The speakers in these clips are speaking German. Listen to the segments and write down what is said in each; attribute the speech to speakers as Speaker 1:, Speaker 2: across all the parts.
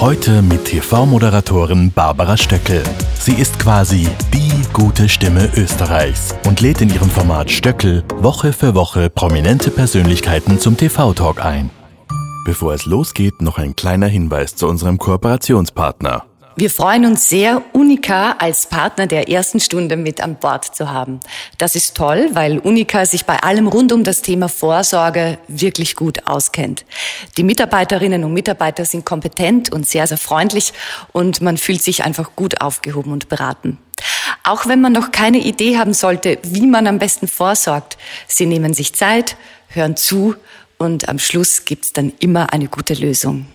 Speaker 1: Heute mit TV-Moderatorin Barbara Stöckel. Sie ist quasi die gute Stimme Österreichs und lädt in ihrem Format Stöckel Woche für Woche prominente Persönlichkeiten zum TV-Talk ein. Bevor es losgeht, noch ein kleiner Hinweis zu unserem Kooperationspartner.
Speaker 2: Wir freuen uns sehr, Unica als Partner der ersten Stunde mit an Bord zu haben. Das ist toll, weil Unica sich bei allem rund um das Thema Vorsorge wirklich gut auskennt. Die Mitarbeiterinnen und Mitarbeiter sind kompetent und sehr, sehr freundlich und man fühlt sich einfach gut aufgehoben und beraten. Auch wenn man noch keine Idee haben sollte, wie man am besten vorsorgt, sie nehmen sich Zeit, hören zu und am Schluss gibt's dann immer eine gute Lösung.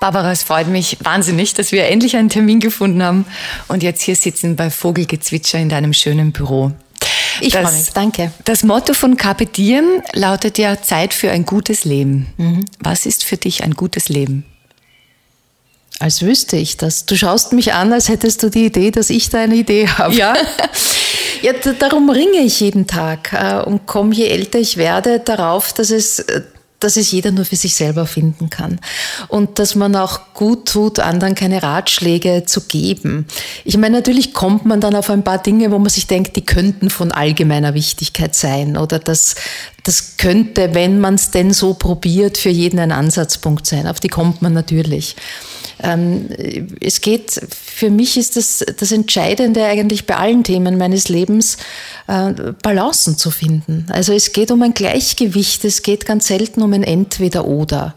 Speaker 2: Barbara, es freut mich wahnsinnig, dass wir endlich einen Termin gefunden haben und jetzt hier sitzen bei Vogelgezwitscher in deinem schönen Büro.
Speaker 3: Ich freue mich, danke.
Speaker 2: Das Motto von Carpe Diem lautet ja Zeit für ein gutes Leben. Mhm. Was ist für dich ein gutes Leben?
Speaker 3: Als wüsste ich das. Du schaust mich an, als hättest du die Idee, dass ich da eine Idee habe.
Speaker 2: Ja.
Speaker 3: ja, darum ringe ich jeden Tag äh, und komme, je älter ich werde, darauf, dass es äh, dass es jeder nur für sich selber finden kann. Und dass man auch gut tut, anderen keine Ratschläge zu geben. Ich meine, natürlich kommt man dann auf ein paar Dinge, wo man sich denkt, die könnten von allgemeiner Wichtigkeit sein oder das, das könnte, wenn man es denn so probiert, für jeden ein Ansatzpunkt sein. Auf die kommt man natürlich. Ähm, es geht, für mich ist das das Entscheidende eigentlich bei allen Themen meines Lebens, äh, Balancen zu finden. Also es geht um ein Gleichgewicht, es geht ganz selten um ein Entweder-Oder.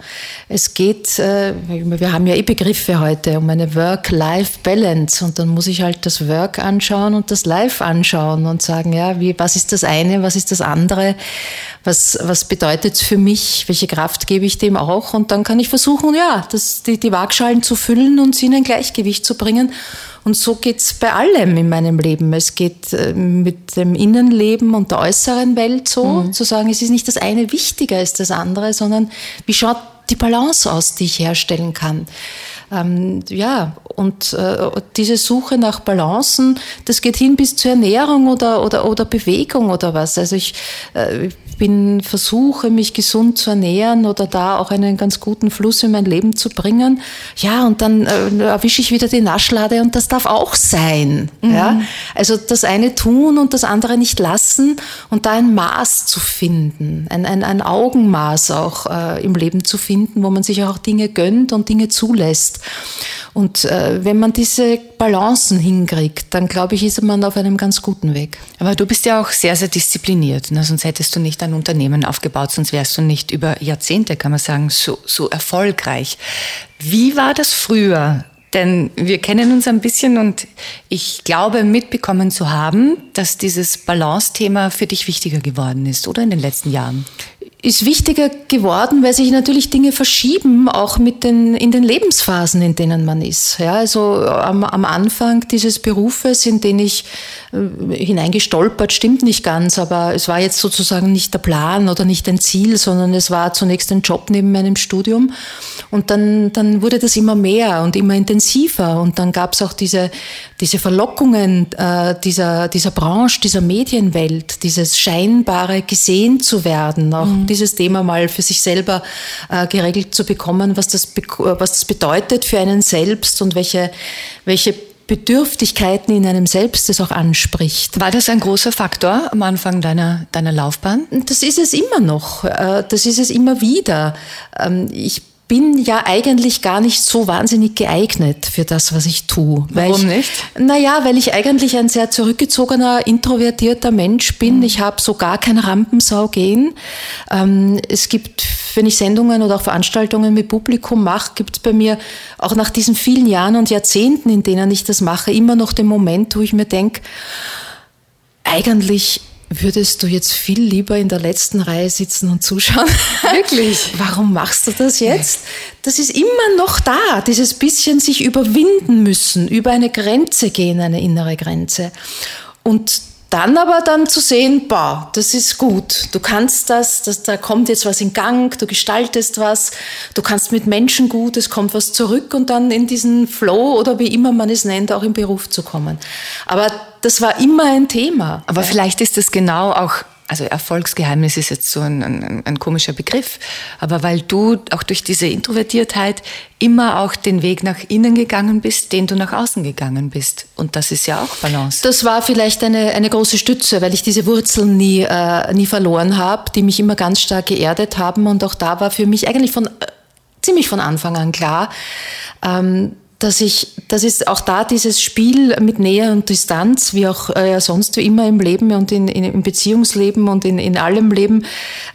Speaker 3: Es geht, äh, wir haben ja eh Begriffe heute, um eine Work-Life-Balance und dann muss ich halt das Work anschauen und das Life anschauen und sagen, ja, wie, was ist das eine, was ist das andere, was, was bedeutet es für mich, welche Kraft gebe ich dem auch und dann kann ich versuchen, ja, das, die, die Waagschalen zu füllen und sie in ein Gleichgewicht zu bringen. Und so geht's bei allem in meinem Leben. Es geht äh, mit dem Innenleben und der äußeren Welt so, mhm. zu sagen, es ist nicht das eine wichtiger als das andere, sondern wie schaut die Balance aus, die ich herstellen kann. Ähm, ja, und äh, diese Suche nach Balancen, das geht hin bis zur Ernährung oder, oder, oder Bewegung oder was. Also ich, äh, bin, versuche, mich gesund zu ernähren oder da auch einen ganz guten Fluss in mein Leben zu bringen. Ja, und dann äh, erwische ich wieder die Naschlade und das darf auch sein. Mhm. Ja? Also das eine tun und das andere nicht lassen und da ein Maß zu finden, ein, ein, ein Augenmaß auch äh, im Leben zu finden, wo man sich auch Dinge gönnt und Dinge zulässt. Und äh, wenn man diese Balancen hinkriegt, dann glaube ich, ist man auf einem ganz guten Weg.
Speaker 2: Aber du bist ja auch sehr, sehr diszipliniert. Ne? Sonst hättest du nicht ein Unternehmen aufgebaut, sonst wärst du nicht über Jahrzehnte, kann man sagen, so, so erfolgreich. Wie war das früher? Denn wir kennen uns ein bisschen und ich glaube mitbekommen zu haben, dass dieses Balance-Thema für dich wichtiger geworden ist, oder in den letzten Jahren?
Speaker 3: Ist wichtiger geworden, weil sich natürlich Dinge verschieben, auch mit den, in den Lebensphasen, in denen man ist. Ja, also am, am Anfang dieses Berufes, in den ich äh, hineingestolpert, stimmt nicht ganz, aber es war jetzt sozusagen nicht der Plan oder nicht ein Ziel, sondern es war zunächst ein Job neben meinem Studium. Und dann, dann wurde das immer mehr und immer intensiver. Und dann gab es auch diese, diese Verlockungen äh, dieser, dieser Branche, dieser Medienwelt, dieses scheinbare gesehen zu werden, auch mhm dieses Thema mal für sich selber äh, geregelt zu bekommen, was das, was das bedeutet für einen selbst und welche, welche Bedürftigkeiten in einem selbst es auch anspricht.
Speaker 2: War das ein großer Faktor am Anfang deiner, deiner Laufbahn?
Speaker 3: Das ist es immer noch. Äh, das ist es immer wieder. Ähm, ich bin ja eigentlich gar nicht so wahnsinnig geeignet für das, was ich tue.
Speaker 2: Warum
Speaker 3: ich,
Speaker 2: nicht?
Speaker 3: Naja, weil ich eigentlich ein sehr zurückgezogener, introvertierter Mensch bin. Mhm. Ich habe so gar kein Rampensau gehen. Ähm, es gibt, wenn ich Sendungen oder auch Veranstaltungen mit Publikum mache, gibt es bei mir auch nach diesen vielen Jahren und Jahrzehnten, in denen ich das mache, immer noch den Moment, wo ich mir denke, eigentlich würdest du jetzt viel lieber in der letzten Reihe sitzen und zuschauen.
Speaker 2: Wirklich?
Speaker 3: Warum machst du das jetzt? Das ist immer noch da, dieses bisschen sich überwinden müssen, über eine Grenze gehen, eine innere Grenze. Und dann aber dann zu sehen, boah, das ist gut, du kannst das, das, da kommt jetzt was in Gang, du gestaltest was, du kannst mit Menschen gut, es kommt was zurück und dann in diesen Flow oder wie immer man es nennt, auch im Beruf zu kommen. Aber das war immer ein Thema.
Speaker 2: Aber vielleicht ist das genau auch also Erfolgsgeheimnis ist jetzt so ein, ein, ein, komischer Begriff, aber weil du auch durch diese Introvertiertheit immer auch den Weg nach innen gegangen bist, den du nach außen gegangen bist. Und das ist ja auch Balance.
Speaker 3: Das war vielleicht eine, eine große Stütze, weil ich diese Wurzeln nie, äh, nie verloren habe, die mich immer ganz stark geerdet haben. Und auch da war für mich eigentlich von, äh, ziemlich von Anfang an klar, ähm, dass ich, das ist auch da dieses Spiel mit Nähe und Distanz, wie auch äh, sonst wie immer im Leben und in, in, im Beziehungsleben und in, in allem Leben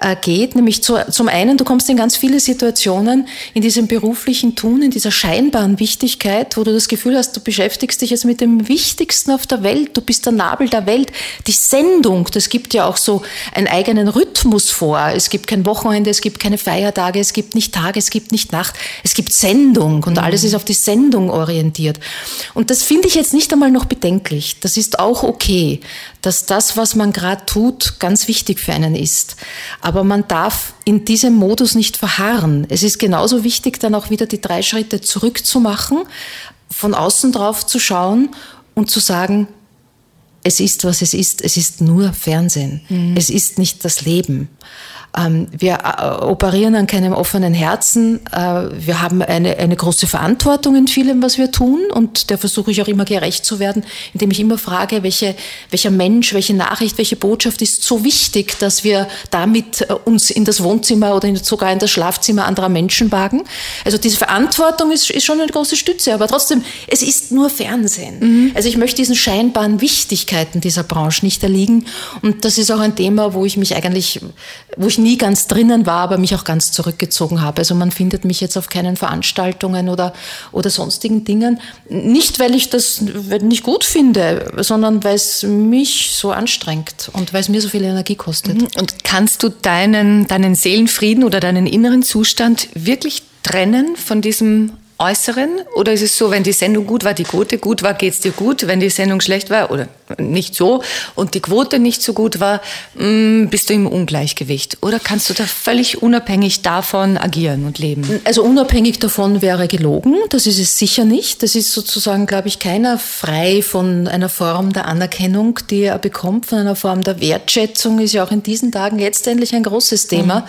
Speaker 3: äh, geht. Nämlich zu, zum einen, du kommst in ganz viele Situationen in diesem beruflichen Tun, in dieser scheinbaren Wichtigkeit, wo du das Gefühl hast, du beschäftigst dich jetzt mit dem Wichtigsten auf der Welt, du bist der Nabel der Welt. Die Sendung, das gibt ja auch so einen eigenen Rhythmus vor. Es gibt kein Wochenende, es gibt keine Feiertage, es gibt nicht Tag, es gibt nicht Nacht, es gibt Sendung und mhm. alles ist auf die Sendung Bildung orientiert. Und das finde ich jetzt nicht einmal noch bedenklich. Das ist auch okay, dass das, was man gerade tut, ganz wichtig für einen ist. Aber man darf in diesem Modus nicht verharren. Es ist genauso wichtig, dann auch wieder die drei Schritte zurückzumachen, von außen drauf zu schauen und zu sagen, es ist, was es ist. Es ist nur Fernsehen. Mhm. Es ist nicht das Leben. Ähm, wir äh, operieren an keinem offenen Herzen. Äh, wir haben eine, eine große Verantwortung in vielem, was wir tun. Und der versuche ich auch immer gerecht zu werden, indem ich immer frage, welche, welcher Mensch, welche Nachricht, welche Botschaft ist so wichtig, dass wir damit äh, uns in das Wohnzimmer oder sogar in das Schlafzimmer anderer Menschen wagen. Also diese Verantwortung ist, ist schon eine große Stütze. Aber trotzdem, es ist nur Fernsehen. Mhm. Also ich möchte diesen scheinbaren Wichtigkeiten dieser Branche nicht erliegen. Und das ist auch ein Thema, wo ich mich eigentlich, wo ich nie nie ganz drinnen war, aber mich auch ganz zurückgezogen habe. Also man findet mich jetzt auf keinen Veranstaltungen oder, oder sonstigen Dingen. Nicht, weil ich das nicht gut finde, sondern weil es mich so anstrengt und weil es mir so viel Energie kostet. Mhm.
Speaker 2: Und kannst du deinen, deinen Seelenfrieden oder deinen inneren Zustand wirklich trennen von diesem Äußeren? Oder ist es so, wenn die Sendung gut war, die Quote gut war, geht es dir gut? Wenn die Sendung schlecht war oder nicht so und die Quote nicht so gut war, mm, bist du im Ungleichgewicht? Oder kannst du da völlig unabhängig davon agieren und leben?
Speaker 3: Also unabhängig davon wäre gelogen. Das ist es sicher nicht. Das ist sozusagen, glaube ich, keiner frei von einer Form der Anerkennung, die er bekommt, von einer Form der Wertschätzung. Ist ja auch in diesen Tagen jetzt endlich ein großes Thema, mhm.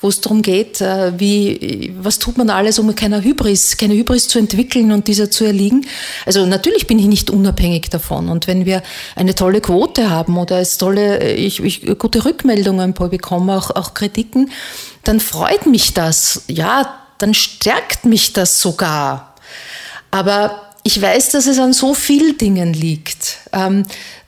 Speaker 3: wo es darum geht, äh, wie, was tut man alles, um keiner Hybris, keine Hybris zu entwickeln und dieser zu erliegen. Also natürlich bin ich nicht unabhängig davon. Und wenn wir eine tolle Quote haben oder es tolle, ich, ich gute Rückmeldungen bekomme, auch, auch Kritiken, dann freut mich das. Ja, dann stärkt mich das sogar. Aber ich weiß, dass es an so vielen Dingen liegt. Ähm,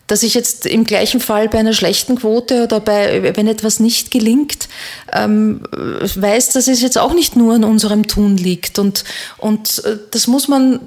Speaker 3: dass ich jetzt im gleichen Fall bei einer schlechten Quote oder bei, wenn etwas nicht gelingt, ähm, weiß, dass es jetzt auch nicht nur an unserem Tun liegt. Und, und äh, das muss man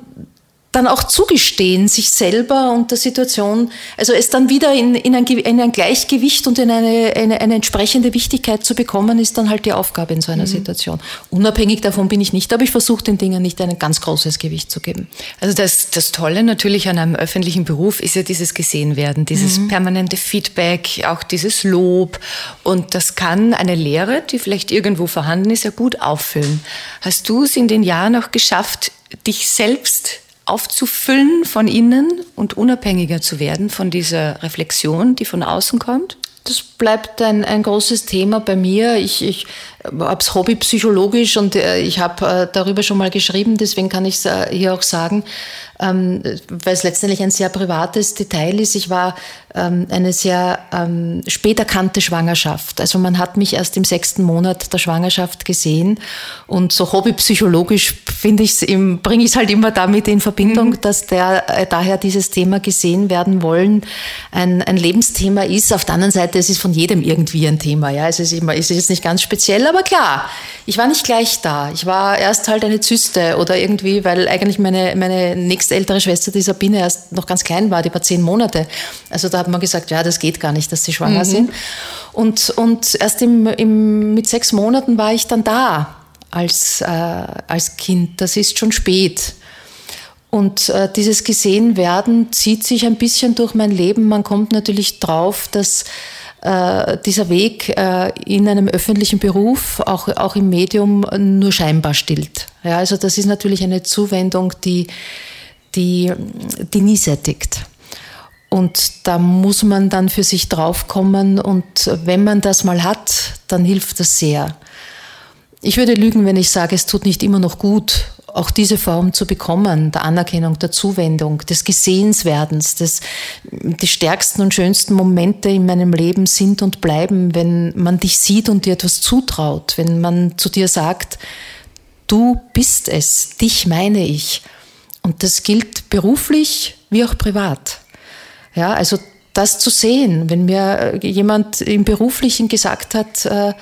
Speaker 3: dann auch zugestehen, sich selber und der Situation, also es dann wieder in, in, ein, in ein Gleichgewicht und in eine, eine, eine, entsprechende Wichtigkeit zu bekommen, ist dann halt die Aufgabe in so einer mhm. Situation. Unabhängig davon bin ich nicht, aber ich versuche den Dingen nicht ein ganz großes Gewicht zu geben.
Speaker 2: Also das, das Tolle natürlich an einem öffentlichen Beruf ist ja dieses Gesehenwerden, dieses mhm. permanente Feedback, auch dieses Lob und das kann eine Lehre, die vielleicht irgendwo vorhanden ist, ja gut auffüllen. Hast du es in den Jahren auch geschafft, dich selbst aufzufüllen von innen und unabhängiger zu werden von dieser Reflexion, die von außen kommt?
Speaker 3: Das bleibt ein, ein großes Thema bei mir. Ich, ich habe es hobbypsychologisch und äh, ich habe äh, darüber schon mal geschrieben, deswegen kann ich es äh, hier auch sagen ähm, weil es letztendlich ein sehr privates Detail ist. Ich war ähm, eine sehr ähm, spät erkannte Schwangerschaft. Also man hat mich erst im sechsten Monat der Schwangerschaft gesehen und so hobbypsychologisch finde ich bringe ich es halt immer damit in Verbindung, mhm. dass der, äh, daher dieses Thema gesehen werden wollen ein, ein Lebensthema ist. Auf der anderen Seite, es ist von jedem irgendwie ein Thema. Ja, es ist immer, es ist jetzt nicht ganz speziell, aber klar, ich war nicht gleich da. Ich war erst halt eine Zyste oder irgendwie, weil eigentlich meine, meine nächste nächstältere Schwester, die Sabine, erst noch ganz klein war, die war zehn Monate. Also da hat man gesagt, ja, das geht gar nicht, dass sie schwanger mhm. sind. Und, und erst im, im, mit sechs Monaten war ich dann da als, äh, als Kind. Das ist schon spät. Und äh, dieses Gesehenwerden zieht sich ein bisschen durch mein Leben. Man kommt natürlich drauf, dass äh, dieser Weg äh, in einem öffentlichen Beruf, auch, auch im Medium, nur scheinbar stillt. Ja, also das ist natürlich eine Zuwendung, die, die, die nie sättigt. Und da muss man dann für sich draufkommen und wenn man das mal hat, dann hilft das sehr. Ich würde lügen, wenn ich sage, es tut nicht immer noch gut, auch diese Form zu bekommen, der Anerkennung, der Zuwendung, des Gesehenswerdens, des, die stärksten und schönsten Momente in meinem Leben sind und bleiben, wenn man dich sieht und dir etwas zutraut, wenn man zu dir sagt, du bist es, dich meine ich. Und das gilt beruflich wie auch privat. Ja, also das zu sehen, wenn mir jemand im Beruflichen gesagt hat, äh,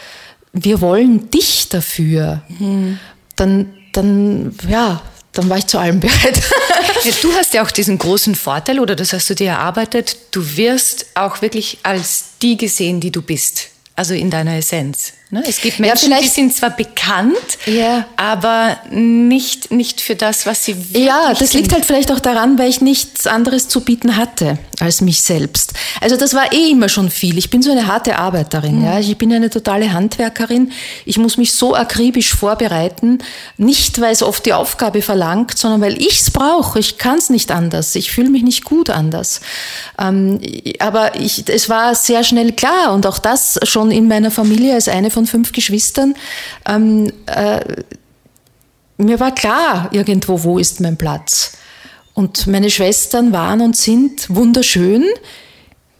Speaker 3: wir wollen dich dafür, mhm. dann, dann, ja, dann war ich zu allem bereit.
Speaker 2: du hast ja auch diesen großen Vorteil, oder das hast du dir erarbeitet, du wirst auch wirklich als die gesehen, die du bist also in deiner Essenz. Ne? Es gibt Menschen, ja, die sind zwar bekannt, ja. aber nicht, nicht für das, was sie wirklich
Speaker 3: Ja, das liegt halt vielleicht auch daran, weil ich nichts anderes zu bieten hatte als mich selbst. Also das war eh immer schon viel. Ich bin so eine harte Arbeiterin. Mhm. Ja? Ich bin eine totale Handwerkerin. Ich muss mich so akribisch vorbereiten, nicht weil es oft die Aufgabe verlangt, sondern weil ich es brauche. Ich kann es nicht anders. Ich fühle mich nicht gut anders. Ähm, aber ich, es war sehr schnell klar und auch das schon schon in meiner Familie als eine von fünf Geschwistern. Ähm, äh, mir war klar irgendwo, wo ist mein Platz. Und meine Schwestern waren und sind wunderschön.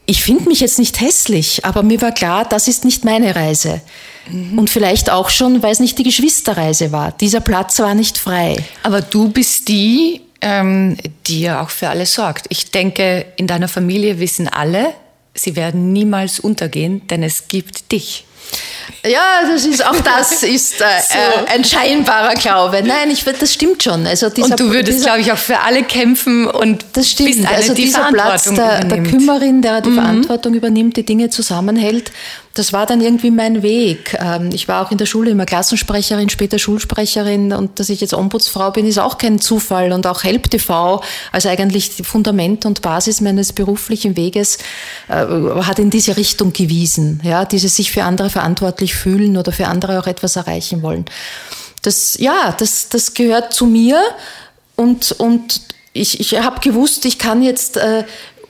Speaker 3: Ich finde mich jetzt nicht hässlich, aber mir war klar, das ist nicht meine Reise. Mhm. Und vielleicht auch schon, weil es nicht die Geschwisterreise war. Dieser Platz war nicht frei.
Speaker 2: Aber du bist die, ähm, die ja auch für alle sorgt. Ich denke, in deiner Familie wissen alle, sie werden niemals untergehen, denn es gibt dich.
Speaker 3: Ja, das ist auch das ist äh, so. äh, ein scheinbarer Glaube. Nein, ich das stimmt schon.
Speaker 2: Also dieser, und du würdest, glaube ich, auch für alle kämpfen und
Speaker 3: das stimmt. Bist eine, also die dieser Platz der, der, Kümmerin, der die mhm. Verantwortung übernimmt, die Dinge zusammenhält, das war dann irgendwie mein Weg. Ähm, ich war auch in der Schule immer Klassensprecherin, später Schulsprecherin und dass ich jetzt Ombudsfrau bin, ist auch kein Zufall und auch Help TV als eigentlich Fundament und Basis meines beruflichen Weges äh, hat in diese Richtung gewiesen. Ja, dieses sich für andere verantwortlich fühlen oder für andere auch etwas erreichen wollen. Das, ja, das, das gehört zu mir und, und ich, ich habe gewusst, ich kann jetzt äh,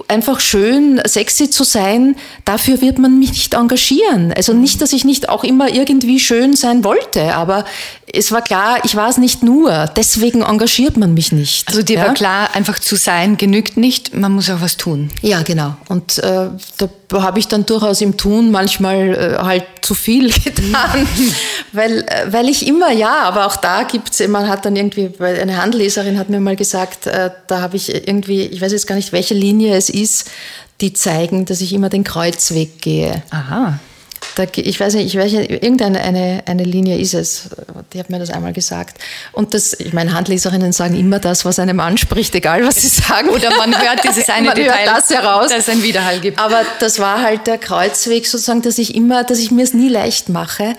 Speaker 3: einfach schön, sexy zu sein, dafür wird man mich nicht engagieren. Also nicht, dass ich nicht auch immer irgendwie schön sein wollte, aber es war klar, ich war es nicht nur. Deswegen engagiert man mich nicht.
Speaker 2: Also dir ja? war klar, einfach zu sein genügt nicht, man muss auch was tun.
Speaker 3: Ja, genau. Und äh, da habe ich dann durchaus im Tun manchmal äh, halt zu viel getan, weil, äh, weil ich immer, ja, aber auch da gibt es, man hat dann irgendwie, weil eine Handleserin hat mir mal gesagt, äh, da habe ich irgendwie, ich weiß jetzt gar nicht, welche Linie es ist, die zeigen, dass ich immer den Kreuzweg gehe.
Speaker 2: Aha.
Speaker 3: Da, ich weiß nicht, ich weiß nicht, irgendeine eine, eine Linie ist es. Die hat mir das einmal gesagt. Und das, ich meine, Handleserinnen sagen immer das, was einem anspricht, egal was sie sagen.
Speaker 2: Oder man hört dieses eine
Speaker 3: man
Speaker 2: Detail,
Speaker 3: hört das heraus,
Speaker 2: dass es einen Widerhall gibt.
Speaker 3: Aber das war halt der Kreuzweg sozusagen, dass ich immer, dass ich mir es nie leicht mache,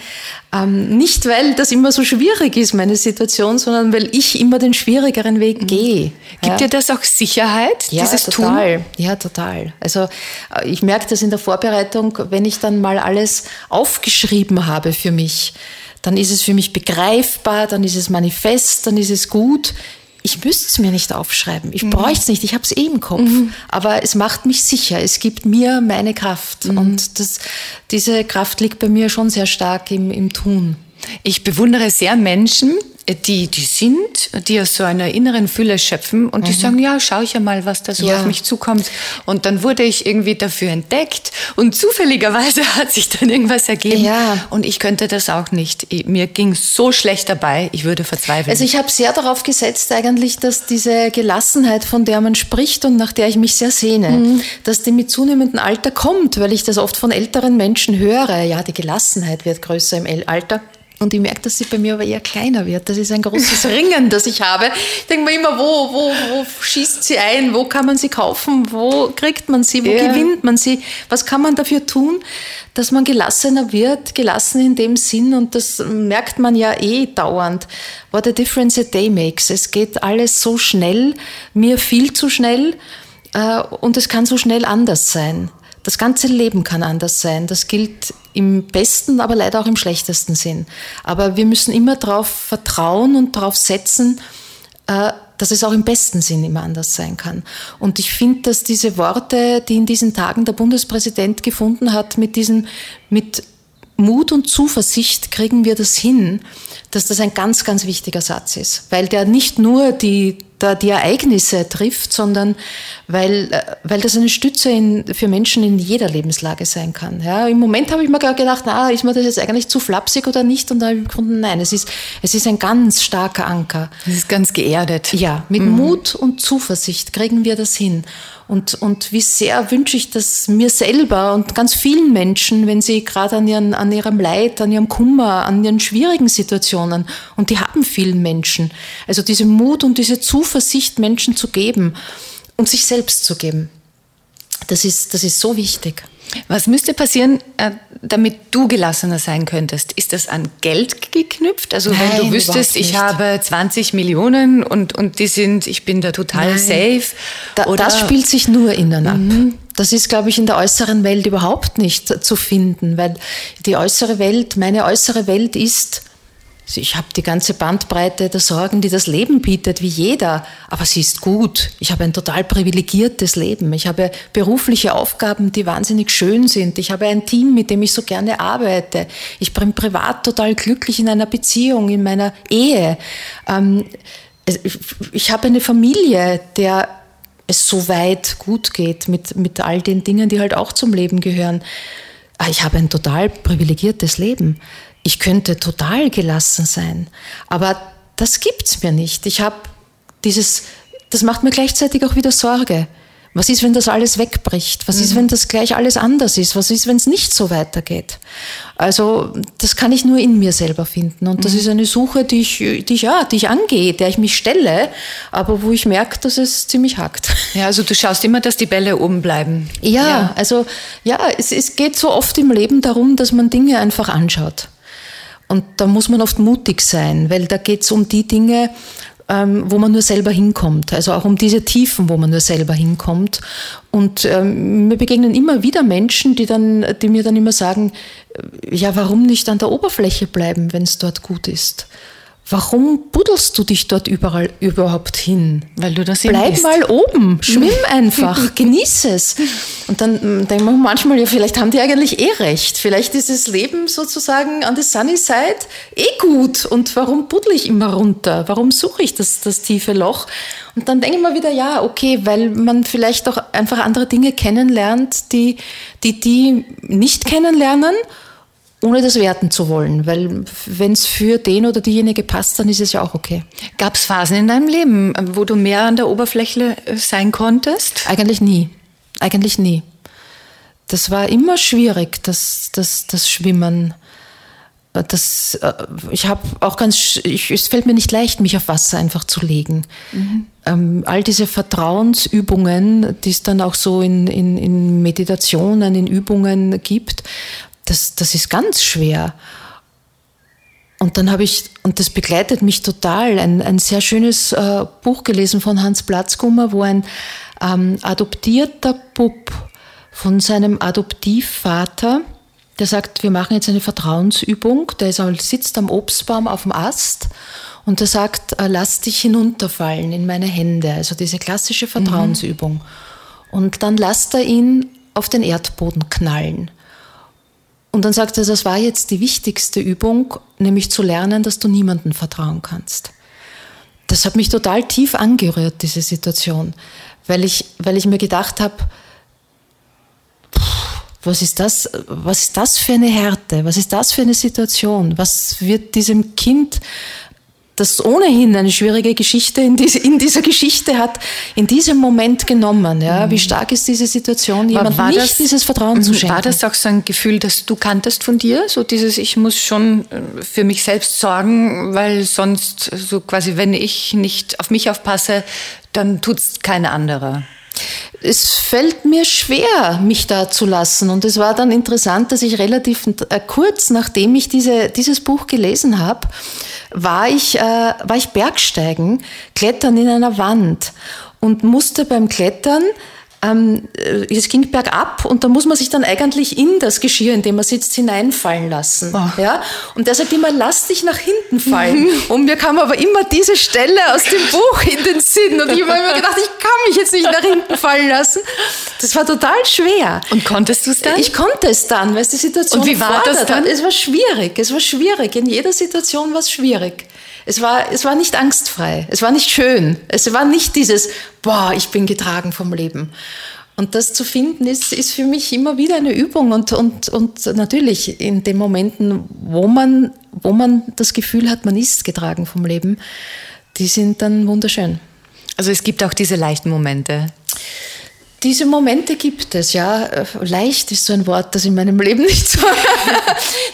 Speaker 3: ähm, nicht, weil das immer so schwierig ist, meine Situation, sondern weil ich immer den schwierigeren Weg mhm. gehe.
Speaker 2: Gibt ja. dir das auch Sicherheit,
Speaker 3: ja,
Speaker 2: dieses
Speaker 3: total.
Speaker 2: Tun?
Speaker 3: Ja, total. Also äh, ich merke das in der Vorbereitung, wenn ich dann mal alles aufgeschrieben habe für mich, dann ist es für mich begreifbar, dann ist es manifest, dann ist es gut ich müsste es mir nicht aufschreiben. Ich mhm. bräuchte es nicht. Ich habe es eh im Kopf. Mhm. Aber es macht mich sicher. Es gibt mir meine Kraft. Mhm. Und das, diese Kraft liegt bei mir schon sehr stark im, im Tun.
Speaker 2: Ich bewundere sehr Menschen, die, die sind, die aus so einer inneren Fülle schöpfen und mhm. die sagen, ja, schau ich ja mal, was da so ja. auf mich zukommt. Und dann wurde ich irgendwie dafür entdeckt und zufälligerweise hat sich dann irgendwas ergeben. Ja. Und ich könnte das auch nicht. Mir ging so schlecht dabei, ich würde verzweifeln.
Speaker 3: Also ich habe sehr darauf gesetzt eigentlich, dass diese Gelassenheit, von der man spricht und nach der ich mich sehr sehne, mhm. dass die mit zunehmendem Alter kommt, weil ich das oft von älteren Menschen höre. Ja, die Gelassenheit wird größer im Alter. Und ich merke, dass sie bei mir aber eher kleiner wird. Das ist ein großes Ringen, das ich habe. Ich denke mir immer, wo, wo, wo schießt sie ein? Wo kann man sie kaufen? Wo kriegt man sie? Wo ja. gewinnt man sie? Was kann man dafür tun, dass man gelassener wird? Gelassen in dem Sinn, und das merkt man ja eh dauernd. What a difference a day makes. Es geht alles so schnell, mir viel zu schnell, äh, und es kann so schnell anders sein. Das ganze Leben kann anders sein. Das gilt im besten, aber leider auch im schlechtesten Sinn. Aber wir müssen immer darauf vertrauen und darauf setzen, äh, dass es auch im besten Sinn immer anders sein kann. Und ich finde, dass diese Worte, die in diesen Tagen der Bundespräsident gefunden hat, mit diesem, mit Mut und Zuversicht kriegen wir das hin, dass das ein ganz, ganz wichtiger Satz ist, weil der nicht nur die, der, die Ereignisse trifft, sondern weil, äh, weil das eine Stütze in, für Menschen in jeder Lebenslage sein kann. Ja, Im Moment habe ich mir gedacht, na, ist mir das jetzt eigentlich zu flapsig oder nicht? Und da habe ich gefunden, nein, es ist, es ist ein ganz starker Anker.
Speaker 2: Es ist ganz geerdet.
Speaker 3: Ja, mit mhm. Mut und Zuversicht kriegen wir das hin. Und, und wie sehr wünsche ich das mir selber und ganz vielen Menschen, wenn sie gerade an, ihren, an ihrem Leid, an ihrem Kummer, an ihren schwierigen Situationen, und die haben vielen Menschen, also diese Mut und diese Zuversicht Menschen zu geben und sich selbst zu geben. Das ist, das ist so wichtig.
Speaker 2: Was müsste passieren, äh, damit du gelassener sein könntest? Ist das an Geld geknüpft? Also Nein, wenn du wüsstest, ich habe 20 Millionen und, und die sind, ich bin da total Nein. safe.
Speaker 3: Da, das spielt sich nur innen ab. Mhm. Das ist, glaube ich, in der äußeren Welt überhaupt nicht zu finden, weil die äußere Welt, meine äußere Welt ist ich habe die ganze Bandbreite der Sorgen, die das Leben bietet, wie jeder, aber sie ist gut. Ich habe ein total privilegiertes Leben. Ich habe berufliche Aufgaben, die wahnsinnig schön sind. Ich habe ein Team, mit dem ich so gerne arbeite. Ich bin privat total glücklich in einer Beziehung, in meiner Ehe. Ähm, ich habe eine Familie, der es so weit gut geht mit, mit all den Dingen, die halt auch zum Leben gehören. Ah, ich habe ein total privilegiertes Leben ich könnte total gelassen sein. Aber das gibt's mir nicht. Ich habe dieses, das macht mir gleichzeitig auch wieder Sorge. Was ist, wenn das alles wegbricht? Was mhm. ist, wenn das gleich alles anders ist? Was ist, wenn es nicht so weitergeht? Also, das kann ich nur in mir selber finden. Und das mhm. ist eine Suche, die ich, die ich, ja, die ich angehe, der ich mich stelle, aber wo ich merke, dass es ziemlich hakt.
Speaker 2: Ja, also du schaust immer, dass die Bälle oben bleiben.
Speaker 3: Ja, ja. also, ja, es, es geht so oft im Leben darum, dass man Dinge einfach anschaut. Und da muss man oft mutig sein, weil da geht es um die Dinge, ähm, wo man nur selber hinkommt. Also auch um diese Tiefen, wo man nur selber hinkommt. Und ähm, mir begegnen immer wieder Menschen, die, dann, die mir dann immer sagen, äh, ja, warum nicht an der Oberfläche bleiben, wenn es dort gut ist? Warum buddelst du dich dort überall überhaupt hin?
Speaker 2: Weil du das
Speaker 3: Bleib bist. mal oben, schwimm einfach, genieß es. Und dann hm, denkt man manchmal, ja, vielleicht haben die eigentlich eh recht. Vielleicht ist das Leben sozusagen an der sunny side eh gut. Und warum buddel ich immer runter? Warum suche ich das, das tiefe Loch? Und dann denke ich mal wieder, ja, okay, weil man vielleicht auch einfach andere Dinge kennenlernt, die die, die nicht kennenlernen ohne das werten zu wollen, weil wenn es für den oder diejenige passt, dann ist es ja auch okay.
Speaker 2: Gab es Phasen in deinem Leben, wo du mehr an der Oberfläche äh, sein konntest?
Speaker 3: Eigentlich nie. Eigentlich nie. Das war immer schwierig, das, das, das Schwimmen. Das, äh, ich habe auch ganz, ich, es fällt mir nicht leicht, mich auf Wasser einfach zu legen. Mhm. Ähm, all diese Vertrauensübungen, die es dann auch so in, in, in Meditationen, in Übungen gibt, das, das ist ganz schwer. Und dann habe ich, und das begleitet mich total, ein, ein sehr schönes äh, Buch gelesen von Hans Platzkummer, wo ein ähm, adoptierter Bub von seinem Adoptivvater, der sagt, wir machen jetzt eine Vertrauensübung, der ist, sitzt am Obstbaum auf dem Ast und der sagt, äh, lass dich hinunterfallen in meine Hände, also diese klassische mhm. Vertrauensübung. Mhm. Und dann lasst er ihn auf den Erdboden knallen. Und dann sagt er, das war jetzt die wichtigste Übung, nämlich zu lernen, dass du niemandem vertrauen kannst. Das hat mich total tief angerührt, diese Situation, weil ich, weil ich mir gedacht habe, was ist das, was ist das für eine Härte? Was ist das für eine Situation? Was wird diesem Kind das ohnehin eine schwierige Geschichte in, diese, in dieser Geschichte hat, in diesem Moment genommen. Ja? Wie stark ist diese Situation, jemand war nicht das, dieses Vertrauen zu schenken?
Speaker 2: War das auch so ein Gefühl, das du kanntest von dir? So dieses, ich muss schon äh, für mich selbst sorgen, weil sonst so quasi, wenn ich nicht auf mich aufpasse, dann tut es keine andere
Speaker 3: es fällt mir schwer, mich da zu lassen. Und es war dann interessant, dass ich relativ äh, kurz nachdem ich diese, dieses Buch gelesen habe, war ich, äh, war ich Bergsteigen, klettern in einer Wand und musste beim Klettern ähm, äh, es ging bergab und da muss man sich dann eigentlich in das Geschirr, in dem man sitzt, hineinfallen lassen. Oh. Ja? Und der sagt immer, lass dich nach hinten fallen. Mhm. Und mir kam aber immer diese Stelle aus dem Buch in den Sinn und ich habe immer gedacht, ich kann mich jetzt nicht nach hinten fallen lassen. Das war total schwer.
Speaker 2: Und konntest du es dann?
Speaker 3: Ich konnte es dann, weil es die Situation
Speaker 2: Und wie war das dann?
Speaker 3: Es war schwierig, es war schwierig. In jeder Situation war es schwierig. Es war, es war nicht angstfrei, es war nicht schön, es war nicht dieses, boah, ich bin getragen vom Leben. Und das zu finden, ist, ist für mich immer wieder eine Übung. Und, und, und natürlich in den Momenten, wo man, wo man das Gefühl hat, man ist getragen vom Leben, die sind dann wunderschön.
Speaker 2: Also es gibt auch diese leichten Momente.
Speaker 3: Diese Momente gibt es, ja. Leicht ist so ein Wort, das in meinem Leben nicht so,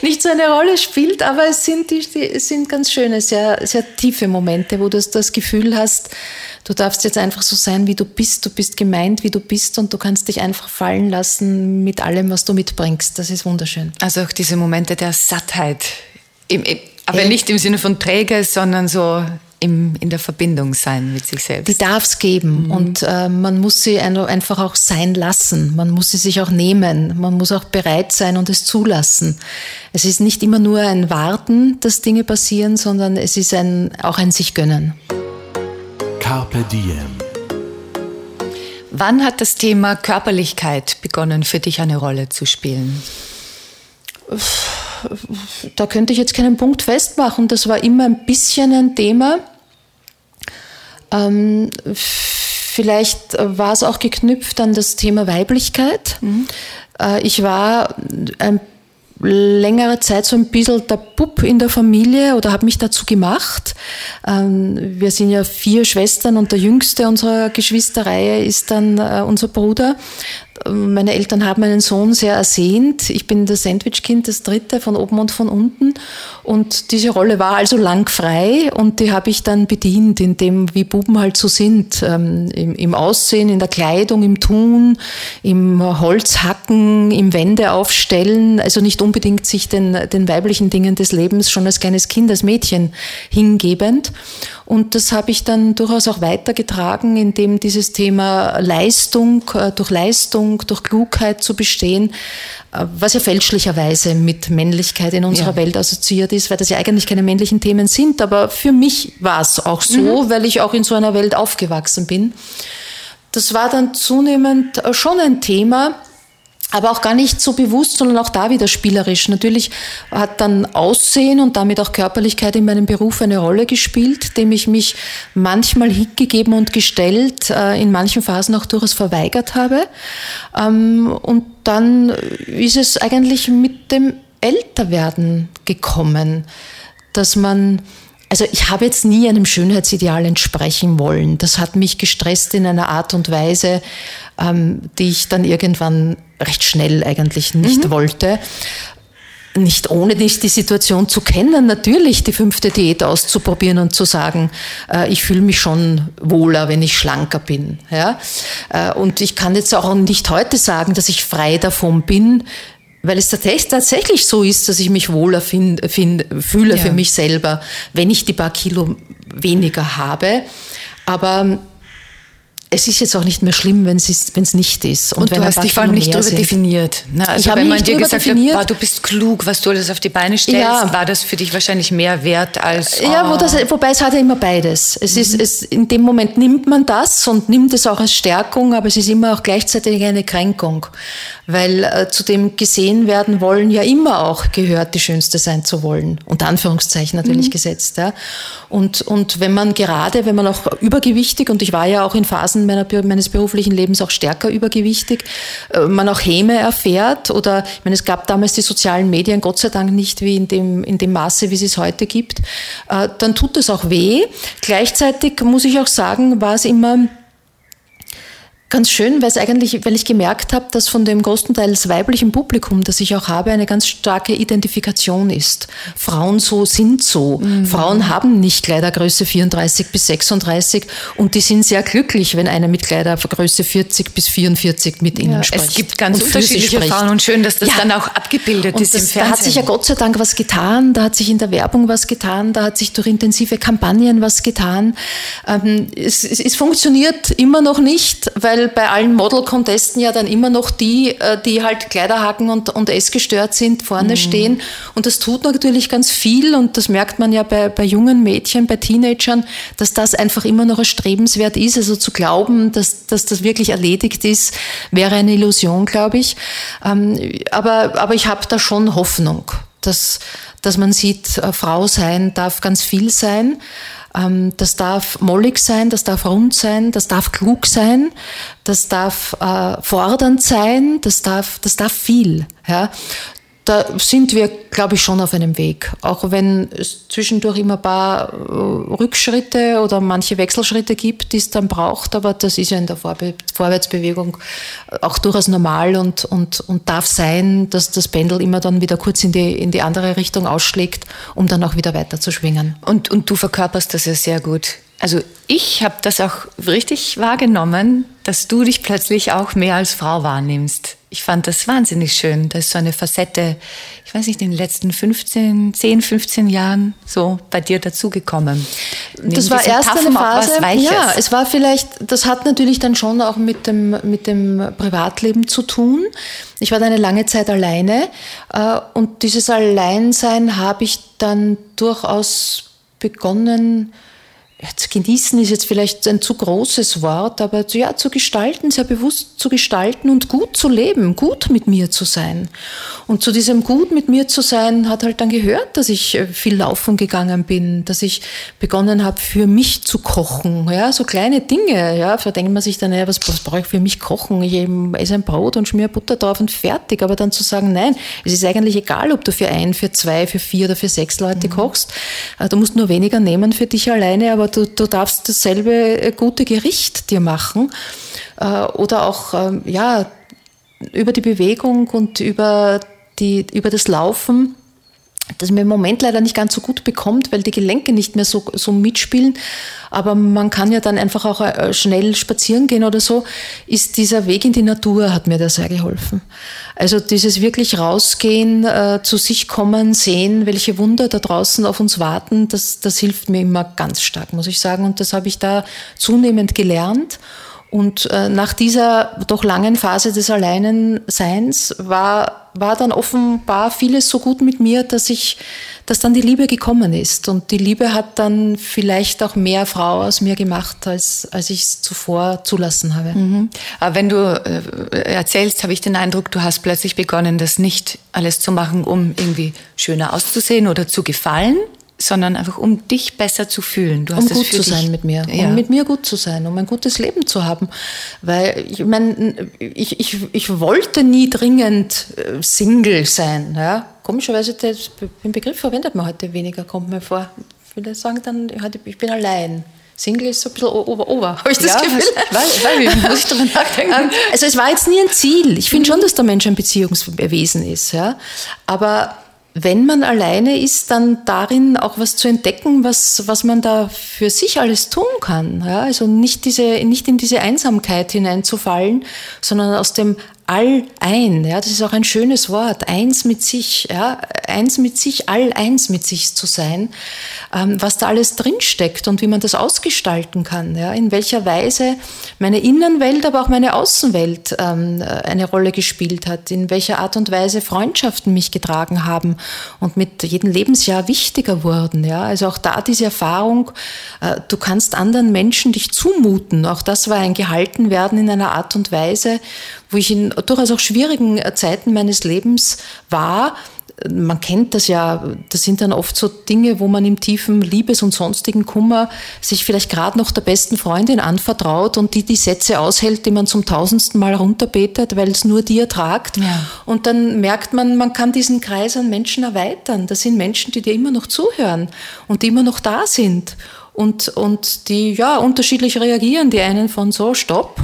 Speaker 3: nicht so eine Rolle spielt, aber es sind, die, es sind ganz schöne, sehr, sehr tiefe Momente, wo du das Gefühl hast, du darfst jetzt einfach so sein, wie du bist, du bist gemeint, wie du bist und du kannst dich einfach fallen lassen mit allem, was du mitbringst. Das ist wunderschön.
Speaker 2: Also auch diese Momente der Sattheit, im, aber nicht im Sinne von träge, sondern so im, in der Verbindung sein mit sich selbst.
Speaker 3: Die darf es geben mhm. und äh, man muss sie einfach auch sein lassen. Man muss sie sich auch nehmen. Man muss auch bereit sein und es zulassen. Es ist nicht immer nur ein Warten, dass Dinge passieren, sondern es ist ein, auch ein sich gönnen.
Speaker 1: Carpe Diem.
Speaker 2: Wann hat das Thema Körperlichkeit begonnen für dich eine Rolle zu spielen?
Speaker 3: Da könnte ich jetzt keinen Punkt festmachen. Das war immer ein bisschen ein Thema. Ähm, vielleicht war es auch geknüpft an das Thema Weiblichkeit. Mhm. Äh, ich war ein längere Zeit so ein bisschen der Bub in der Familie oder habe mich dazu gemacht. Ähm, wir sind ja vier Schwestern und der jüngste unserer Geschwisterreihe ist dann äh, unser Bruder. Meine Eltern haben meinen Sohn sehr ersehnt. Ich bin das Sandwichkind, das dritte von oben und von unten. Und diese Rolle war also lang frei und die habe ich dann bedient in dem, wie Buben halt so sind. Ähm, im, im, Aussehen, in der Kleidung, im Tun, im Holzhacken, im Wände aufstellen. Also nicht unbedingt sich den, den weiblichen Dingen des Lebens schon als kleines Kind, als Mädchen hingebend. Und das habe ich dann durchaus auch weitergetragen, indem dieses Thema Leistung, äh, durch Leistung, durch Klugheit zu bestehen, äh, was ja fälschlicherweise mit Männlichkeit in unserer ja. Welt assoziiert ist, weil das ja eigentlich keine männlichen Themen sind. Aber für mich war es auch so, mhm. weil ich auch in so einer Welt aufgewachsen bin. Das war dann zunehmend äh, schon ein Thema, aber auch gar nicht so bewusst, sondern auch da wieder spielerisch. Natürlich hat dann Aussehen und damit auch Körperlichkeit in meinem Beruf eine Rolle gespielt, dem ich mich manchmal hingegeben und gestellt, äh, in manchen Phasen auch durchaus verweigert habe. Ähm, und dann ist es eigentlich mit dem Älterwerden gekommen, dass man also ich habe jetzt nie einem Schönheitsideal entsprechen wollen. Das hat mich gestresst in einer Art und Weise, ähm, die ich dann irgendwann recht schnell eigentlich nicht mhm. wollte. Nicht ohne nicht die Situation zu kennen, natürlich die fünfte Diät auszuprobieren und zu sagen, äh, ich fühle mich schon wohler, wenn ich schlanker bin. Ja? Äh, und ich kann jetzt auch nicht heute sagen, dass ich frei davon bin, weil es tatsächlich so ist, dass ich mich wohler find, find, fühle ja. für mich selber, wenn ich die paar Kilo weniger habe. Aber es ist jetzt auch nicht mehr schlimm, wenn es nicht ist.
Speaker 2: Und, und du hast dich vor allem nicht darüber sind. definiert. Ne? Also ich wenn man dir gesagt definiert. hat, du bist klug, was du alles auf die Beine stellst, ja. war das für dich wahrscheinlich mehr wert als...
Speaker 3: Oh. Ja, wo das, wobei es hat ja immer beides. Es mhm. ist, es, in dem Moment nimmt man das und nimmt es auch als Stärkung, aber es ist immer auch gleichzeitig eine Kränkung. Weil äh, zu dem gesehen werden wollen ja immer auch gehört, die Schönste sein zu wollen. Unter Anführungszeichen natürlich mhm. gesetzt. Ja. Und, und wenn man gerade, wenn man auch übergewichtig, und ich war ja auch in Phasen Phasen meiner, meines beruflichen Lebens auch stärker übergewichtig, äh, man auch Häme erfährt oder, ich meine, es gab damals die sozialen Medien Gott sei Dank nicht wie in dem, in dem Maße, wie es es heute gibt, äh, dann tut es auch weh. Gleichzeitig muss ich auch sagen, war es immer ganz schön, weil es eigentlich, weil ich gemerkt habe, dass von dem größtenteils weiblichen Publikum, das ich auch habe, eine ganz starke Identifikation ist. Frauen so sind so. Mhm. Frauen haben nicht Kleidergröße 34 bis 36 und die sind sehr glücklich, wenn eine mit Kleidergröße 40 bis 44 mit ihnen ja, spricht.
Speaker 2: Es gibt ganz unterschiedliche Frauen und schön, dass das ja. dann auch abgebildet und ist das, im Fernsehen.
Speaker 3: Da hat sich ja Gott sei Dank was getan, da hat sich in der Werbung was getan, da hat sich durch intensive Kampagnen was getan. Ähm, es, es, es funktioniert immer noch nicht, weil bei allen Model-Contesten ja dann immer noch die, äh, die halt Kleiderhaken und, und essgestört sind, vorne mhm. stehen. Und das tut natürlich ganz viel und das merkt man ja bei, bei jungen Mädchen, bei Teenagern, dass das einfach immer noch erstrebenswert ist. Also zu glauben, dass, dass das wirklich erledigt ist, wäre eine Illusion, glaube ich. Ähm, aber, aber ich habe da schon Hoffnung, dass, dass man sieht, äh, Frau sein darf ganz viel sein. Ähm, das darf mollig sein, das darf rund sein, das darf klug sein, das darf äh, fordernd sein, das darf, das darf viel. Ja da sind wir, glaube ich, schon auf einem Weg. Auch wenn es zwischendurch immer ein paar äh, Rückschritte oder manche Wechselschritte gibt, die es dann braucht, aber das ist ja in der Vorbe Vorwärtsbewegung auch durchaus normal und, und, und darf sein, dass das Pendel immer dann wieder kurz in die, in die andere Richtung ausschlägt, um dann auch wieder weiter zu schwingen.
Speaker 2: Und, und du verkörperst das ja sehr gut. Also ich habe das auch richtig wahrgenommen, dass du dich plötzlich auch mehr als Frau wahrnimmst. Ich fand das wahnsinnig schön. Da ist so eine Facette, ich weiß nicht, in den letzten 15, 10, 15 Jahren so bei dir dazugekommen.
Speaker 3: Das war erst eine Phase, ja, es war vielleicht, das hat natürlich dann schon auch mit dem, mit dem Privatleben zu tun. Ich war dann eine lange Zeit alleine äh, und dieses Alleinsein habe ich dann durchaus begonnen, zu genießen ist jetzt vielleicht ein zu großes Wort, aber ja, zu gestalten, sehr bewusst zu gestalten und gut zu leben, gut mit mir zu sein. Und zu diesem gut mit mir zu sein hat halt dann gehört, dass ich äh, viel laufen gegangen bin, dass ich begonnen habe, für mich zu kochen, ja, so kleine Dinge, ja, da denkt man sich dann, ja, was, was brauche ich für mich kochen? Ich eben esse ein Brot und schmier Butter drauf und fertig, aber dann zu sagen, nein, es ist eigentlich egal, ob du für ein, für zwei, für vier oder für sechs Leute mhm. kochst, äh, du musst nur weniger nehmen für dich alleine, aber du, du darfst dasselbe äh, gute Gericht dir machen. Äh, oder auch, ähm, ja, über die Bewegung und über, die, über das Laufen das mir im Moment leider nicht ganz so gut bekommt, weil die Gelenke nicht mehr so, so mitspielen. Aber man kann ja dann einfach auch äh, schnell spazieren gehen oder so. Ist dieser Weg in die Natur hat mir da sehr geholfen. Also dieses wirklich rausgehen, äh, zu sich kommen, sehen, welche Wunder da draußen auf uns warten, das, das hilft mir immer ganz stark, muss ich sagen. Und das habe ich da zunehmend gelernt. Und äh, nach dieser doch langen Phase des Alleinenseins war, war dann offenbar vieles so gut mit mir, dass ich, dass dann die Liebe gekommen ist. Und die Liebe hat dann vielleicht auch mehr Frau aus mir gemacht, als, als ich es zuvor zulassen habe.
Speaker 2: Mhm. Aber wenn du äh, erzählst, habe ich den Eindruck, du hast plötzlich begonnen, das nicht alles zu machen, um irgendwie schöner auszusehen oder zu gefallen, sondern einfach um dich besser zu fühlen.
Speaker 3: Du hast um gut zu sein mit mir, ja. um mit mir gut zu sein, um ein gutes Leben zu haben. Weil ich meine, ich, ich, ich wollte nie dringend äh, Single sein. Ja? Komischerweise, den Begriff verwendet man heute weniger, kommt mir vor. Viele sagen dann, ich bin allein. Single ist so ein bisschen ober-ober, habe ich das ja, Gefühl. Weil, weil, muss ich darüber nachdenken. Ähm, also es war jetzt nie ein Ziel. Ich finde schon, dass der Mensch ein Beziehungswesen ist. Ja? Aber wenn man alleine ist, dann darin auch was zu entdecken, was, was man da für sich alles tun kann. Ja, also nicht, diese, nicht in diese Einsamkeit hineinzufallen, sondern aus dem all ein, ja, das ist auch ein schönes Wort, eins mit sich, ja, eins mit sich, all eins mit sich zu sein, ähm, was da alles drinsteckt und wie man das ausgestalten kann, ja, in welcher Weise meine Innenwelt, aber auch meine Außenwelt ähm, eine Rolle gespielt hat, in welcher Art und Weise Freundschaften mich getragen haben und mit jedem Lebensjahr wichtiger wurden, ja, also auch da diese Erfahrung, äh, du kannst anderen Menschen dich zumuten, auch das war ein Gehaltenwerden in einer Art und Weise, wo ich in durchaus auch schwierigen Zeiten meines Lebens war, man kennt das ja, das sind dann oft so Dinge, wo man im tiefen Liebes- und sonstigen Kummer sich vielleicht gerade noch der besten Freundin anvertraut und die die Sätze aushält, die man zum tausendsten Mal runterbetet, weil es nur die ertragt. Ja. Und dann merkt man, man kann diesen Kreis an Menschen erweitern. Das sind Menschen, die dir immer noch zuhören und die immer noch da sind und, und die ja unterschiedlich reagieren. Die einen von so, stopp,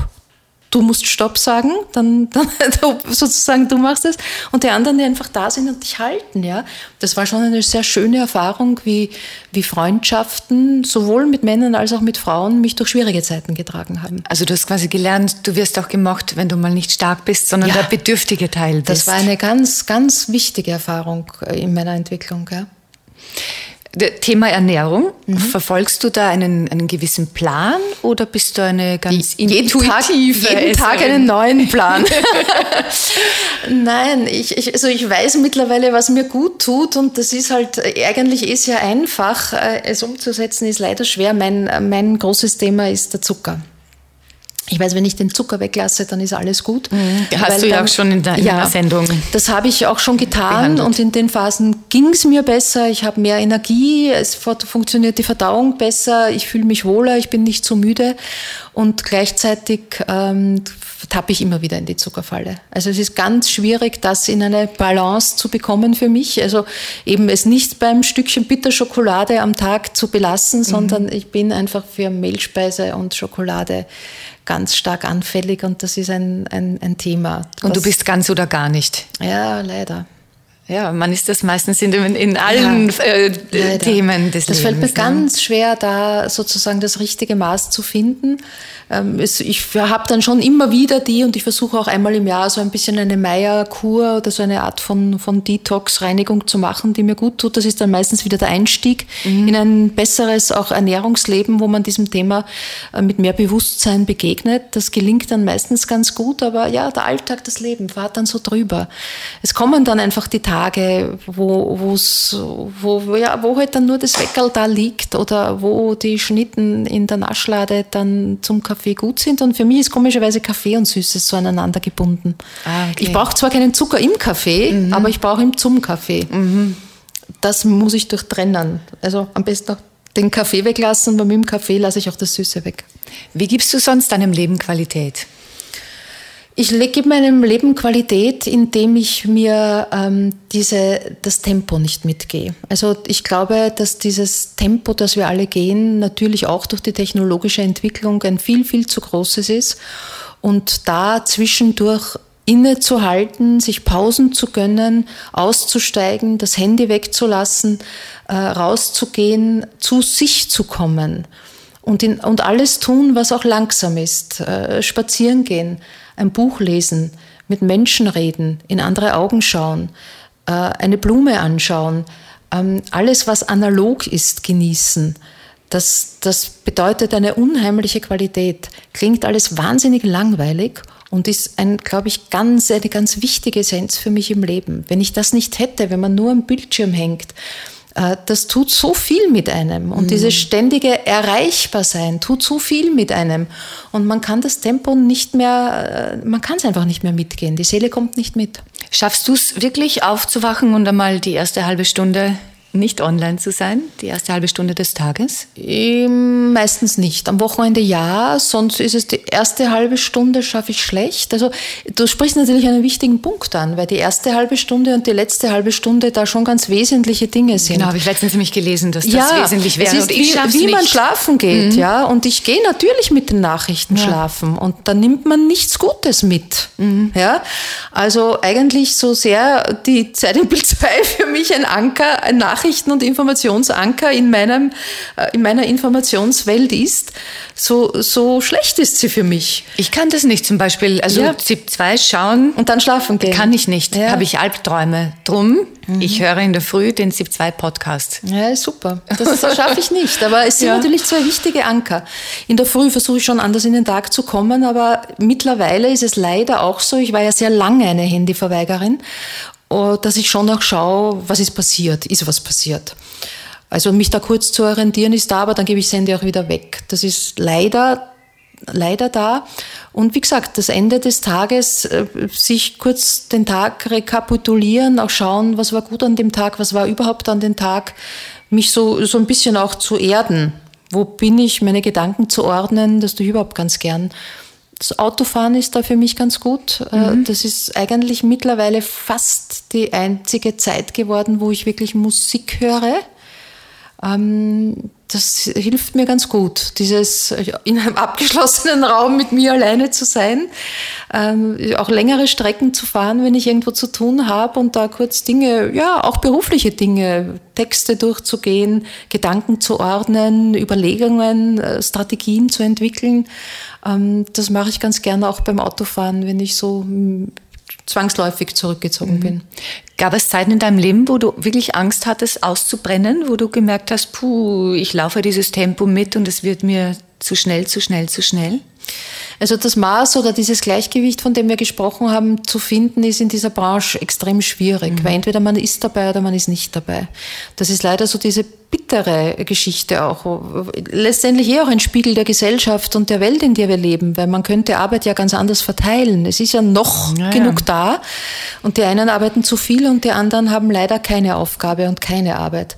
Speaker 3: du musst Stopp sagen, dann, dann sozusagen du machst es und die anderen, die einfach da sind und dich halten, ja. Das war schon eine sehr schöne Erfahrung, wie, wie Freundschaften sowohl mit Männern als auch mit Frauen mich durch schwierige Zeiten getragen haben.
Speaker 2: Also du hast quasi gelernt, du wirst auch gemocht, wenn du mal nicht stark bist, sondern ja, der bedürftige Teil bist.
Speaker 3: Das war eine ganz, ganz wichtige Erfahrung in meiner Entwicklung, ja.
Speaker 2: Thema Ernährung, mhm. verfolgst du da einen, einen gewissen Plan oder bist du eine ganz
Speaker 3: jeden intuitive
Speaker 2: Tag, jeden Tag einen neuen Plan?
Speaker 3: Nein, ich, ich, also ich weiß mittlerweile, was mir gut tut und das ist halt, eigentlich ist ja einfach, äh, es umzusetzen ist leider schwer. Mein, mein großes Thema ist der Zucker. Ich weiß, wenn ich den Zucker weglasse, dann ist alles gut.
Speaker 2: Mhm. Hast du ja dann, auch schon in, der, in ja, Sendung.
Speaker 3: Das habe ich auch schon getan behandelt. und in den Phasen ging es mir besser. Ich habe mehr Energie, es funktioniert die Verdauung besser, ich fühle mich wohler, ich bin nicht so müde und gleichzeitig ähm, tappe ich immer wieder in die Zuckerfalle. Also es ist ganz schwierig, das in eine Balance zu bekommen für mich. Also eben es nicht beim Stückchen Bitterschokolade am Tag zu belassen, mhm. sondern ich bin einfach für Mehlspeise und Schokolade ganz stark anfällig und das ist ein, ein, ein Thema.
Speaker 2: Und du bist ganz oder gar nicht?
Speaker 3: Ja, leider.
Speaker 2: Ja, man ist das meistens in, in allen ja, äh, Themen des
Speaker 3: das
Speaker 2: Lebens.
Speaker 3: Das fällt mir ne? ganz schwer, da sozusagen das richtige Maß zu finden. Ähm, ich habe dann schon immer wieder die und ich versuche auch einmal im Jahr so ein bisschen eine Meierkur oder so eine Art von, von Detox-Reinigung zu machen, die mir gut tut. Das ist dann meistens wieder der Einstieg mhm. in ein besseres auch Ernährungsleben, wo man diesem Thema äh, mit mehr Bewusstsein begegnet. Das gelingt dann meistens ganz gut, aber ja, der Alltag, das Leben fahrt dann so drüber. Es kommen dann einfach die Tage, Tage, wo, wo's, wo, ja, wo halt dann nur das Weckerl da liegt oder wo die Schnitten in der Naschlade dann zum Kaffee gut sind. Und für mich ist komischerweise Kaffee und Süßes so aneinander gebunden. Ah, okay. Ich brauche zwar keinen Zucker im Kaffee, mhm. aber ich brauche ihn zum Kaffee. Mhm. Das muss ich durchtrennen. Also am besten auch den Kaffee weglassen, weil mit dem Kaffee lasse ich auch das Süße weg.
Speaker 2: Wie gibst du sonst deinem Leben Qualität?
Speaker 3: Ich gebe meinem Leben Qualität, indem ich mir ähm, diese, das Tempo nicht mitgehe. Also ich glaube, dass dieses Tempo, das wir alle gehen, natürlich auch durch die technologische Entwicklung ein viel, viel zu großes ist. Und da zwischendurch innezuhalten, sich Pausen zu gönnen, auszusteigen, das Handy wegzulassen, äh, rauszugehen, zu sich zu kommen und, in, und alles tun, was auch langsam ist. Äh, spazieren gehen, ein Buch lesen, mit Menschen reden, in andere Augen schauen, äh, eine Blume anschauen, ähm, alles, was analog ist, genießen. Das, das bedeutet eine unheimliche Qualität. Klingt alles wahnsinnig langweilig und ist ein, glaube ich, ganz, eine ganz wichtige Essenz für mich im Leben. Wenn ich das nicht hätte, wenn man nur am Bildschirm hängt, das tut so viel mit einem. Und mhm. dieses ständige Erreichbarsein tut so viel mit einem. Und man kann das Tempo nicht mehr, äh, man kann es einfach nicht mehr mitgehen. Die Seele kommt nicht mit.
Speaker 2: Schaffst du es wirklich aufzuwachen und einmal die erste halbe Stunde nicht online zu sein, die erste halbe Stunde des Tages?
Speaker 3: Ähm, meistens nicht. Am Wochenende ja, sonst ist es die erste halbe Stunde schaffe ich schlecht. Also du sprichst natürlich einen wichtigen Punkt an, weil die erste halbe Stunde und die letzte halbe Stunde da schon ganz wesentliche Dinge sind.
Speaker 2: Genau, habe ich letztens nämlich gelesen, dass das
Speaker 3: ja,
Speaker 2: wesentlich wäre.
Speaker 3: Es ist wie, wie man schlafen geht, mhm. ja. Und ich gehe natürlich mit den Nachrichten ja. schlafen und da nimmt man nichts Gutes mit. Mhm. Ja? Also eigentlich so sehr die Zeit im Bild 2 für mich ein Anker, ein Nachrichten Nachrichten- und Informationsanker in, meinem, äh, in meiner Informationswelt ist, so, so schlecht ist sie für mich.
Speaker 2: Ich kann das nicht zum Beispiel. Also ja. ZIP 2 schauen.
Speaker 3: Und dann schlafen gehen.
Speaker 2: Kann ich nicht. Ja. Habe ich Albträume. Drum, mhm. ich höre in der Früh den ZIP 2 Podcast.
Speaker 3: Ja, super. Das, das schaffe ich nicht. Aber es sind ja. natürlich zwei wichtige Anker. In der Früh versuche ich schon anders in den Tag zu kommen, aber mittlerweile ist es leider auch so, ich war ja sehr lange eine Handyverweigerin dass ich schon auch schaue, was ist passiert, ist was passiert. Also mich da kurz zu orientieren ist da, aber dann gebe ich Handy auch wieder weg. Das ist leider, leider da. Und wie gesagt, das Ende des Tages, äh, sich kurz den Tag rekapitulieren, auch schauen, was war gut an dem Tag, was war überhaupt an dem Tag, mich so, so ein bisschen auch zu erden. Wo bin ich, meine Gedanken zu ordnen, das tue ich überhaupt ganz gern. Das Autofahren ist da für mich ganz gut. Äh, mhm. Das ist eigentlich mittlerweile fast die einzige Zeit geworden, wo ich wirklich Musik höre. Ähm, das hilft mir ganz gut, dieses in einem abgeschlossenen Raum mit mir alleine zu sein, ähm, auch längere Strecken zu fahren, wenn ich irgendwo zu tun habe und da kurz Dinge, ja, auch berufliche Dinge, Texte durchzugehen, Gedanken zu ordnen, Überlegungen, äh, Strategien zu entwickeln. Ähm, das mache ich ganz gerne auch beim Autofahren, wenn ich so zwangsläufig zurückgezogen mhm. bin.
Speaker 2: Gab es Zeiten in deinem Leben, wo du wirklich Angst hattest, auszubrennen, wo du gemerkt hast, puh, ich laufe dieses Tempo mit und es wird mir zu schnell, zu schnell, zu schnell?
Speaker 3: Also das Maß oder dieses Gleichgewicht, von dem wir gesprochen haben, zu finden, ist in dieser Branche extrem schwierig, mhm. weil entweder man ist dabei oder man ist nicht dabei. Das ist leider so diese bittere Geschichte auch. Letztendlich eher auch ein Spiegel der Gesellschaft und der Welt, in der wir leben, weil man könnte Arbeit ja ganz anders verteilen. Es ist ja noch ja, genug da und die einen arbeiten zu viel und die anderen haben leider keine Aufgabe und keine Arbeit.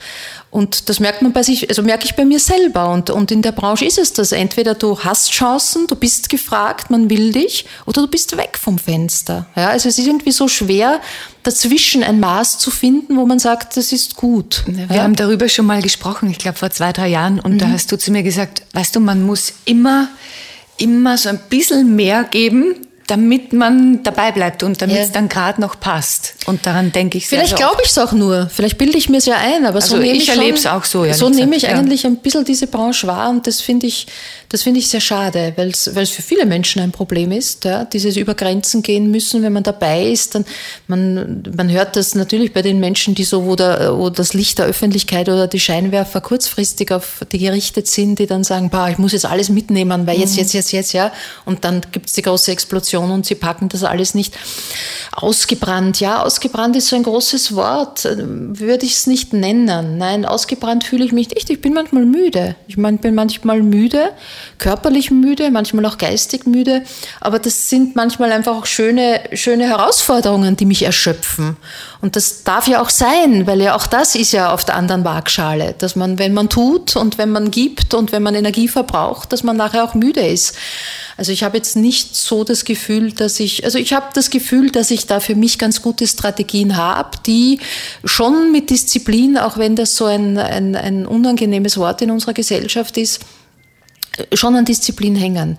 Speaker 3: Und das merkt man bei sich, also merke ich bei mir selber. Und, und in der Branche ist es das. Entweder du hast Chancen, du bist gefragt, man will dich, oder du bist weg vom Fenster. Ja, also es ist irgendwie so schwer, dazwischen ein Maß zu finden, wo man sagt, das ist gut.
Speaker 2: Wir ja. haben darüber schon mal gesprochen, ich glaube vor zwei, drei Jahren, und mhm. da hast du zu mir gesagt, weißt du, man muss immer, immer so ein bisschen mehr geben, damit man dabei bleibt und damit ja. es dann gerade noch passt. Und daran denke ich
Speaker 3: sehr Vielleicht glaube ich es auch nur. Vielleicht bilde ich mir es ja ein, aber
Speaker 2: also
Speaker 3: so
Speaker 2: nehme ich, ich erlebe es auch so.
Speaker 3: So nehme ich ja. eigentlich ein bisschen diese Branche wahr und das finde ich, das finde ich sehr schade, weil es, weil es für viele Menschen ein Problem ist, ja, dieses über Grenzen gehen müssen, wenn man dabei ist, dann man, man hört das natürlich bei den Menschen, die so, wo, der, wo das Licht der Öffentlichkeit oder die Scheinwerfer kurzfristig auf die gerichtet sind, die dann sagen, bah, ich muss jetzt alles mitnehmen, weil jetzt, mhm. jetzt, jetzt, jetzt, ja, und dann gibt es die große Explosion Depression und sie packen das alles nicht. Ausgebrannt, ja, ausgebrannt ist so ein großes Wort, würde ich es nicht nennen. Nein, ausgebrannt fühle ich mich nicht. Ich bin manchmal müde. Ich mein, bin manchmal müde, körperlich müde, manchmal auch geistig müde, aber das sind manchmal einfach auch schöne, schöne Herausforderungen, die mich erschöpfen. Und das darf ja auch sein, weil ja auch das ist ja auf der anderen Waagschale, dass man, wenn man tut und wenn man gibt und wenn man Energie verbraucht, dass man nachher auch müde ist. Also ich habe jetzt nicht so das Gefühl, dass ich, also ich habe das Gefühl, dass ich da für mich ganz gute Strategien habe, die schon mit Disziplin, auch wenn das so ein, ein, ein unangenehmes Wort in unserer Gesellschaft ist, schon an Disziplin hängen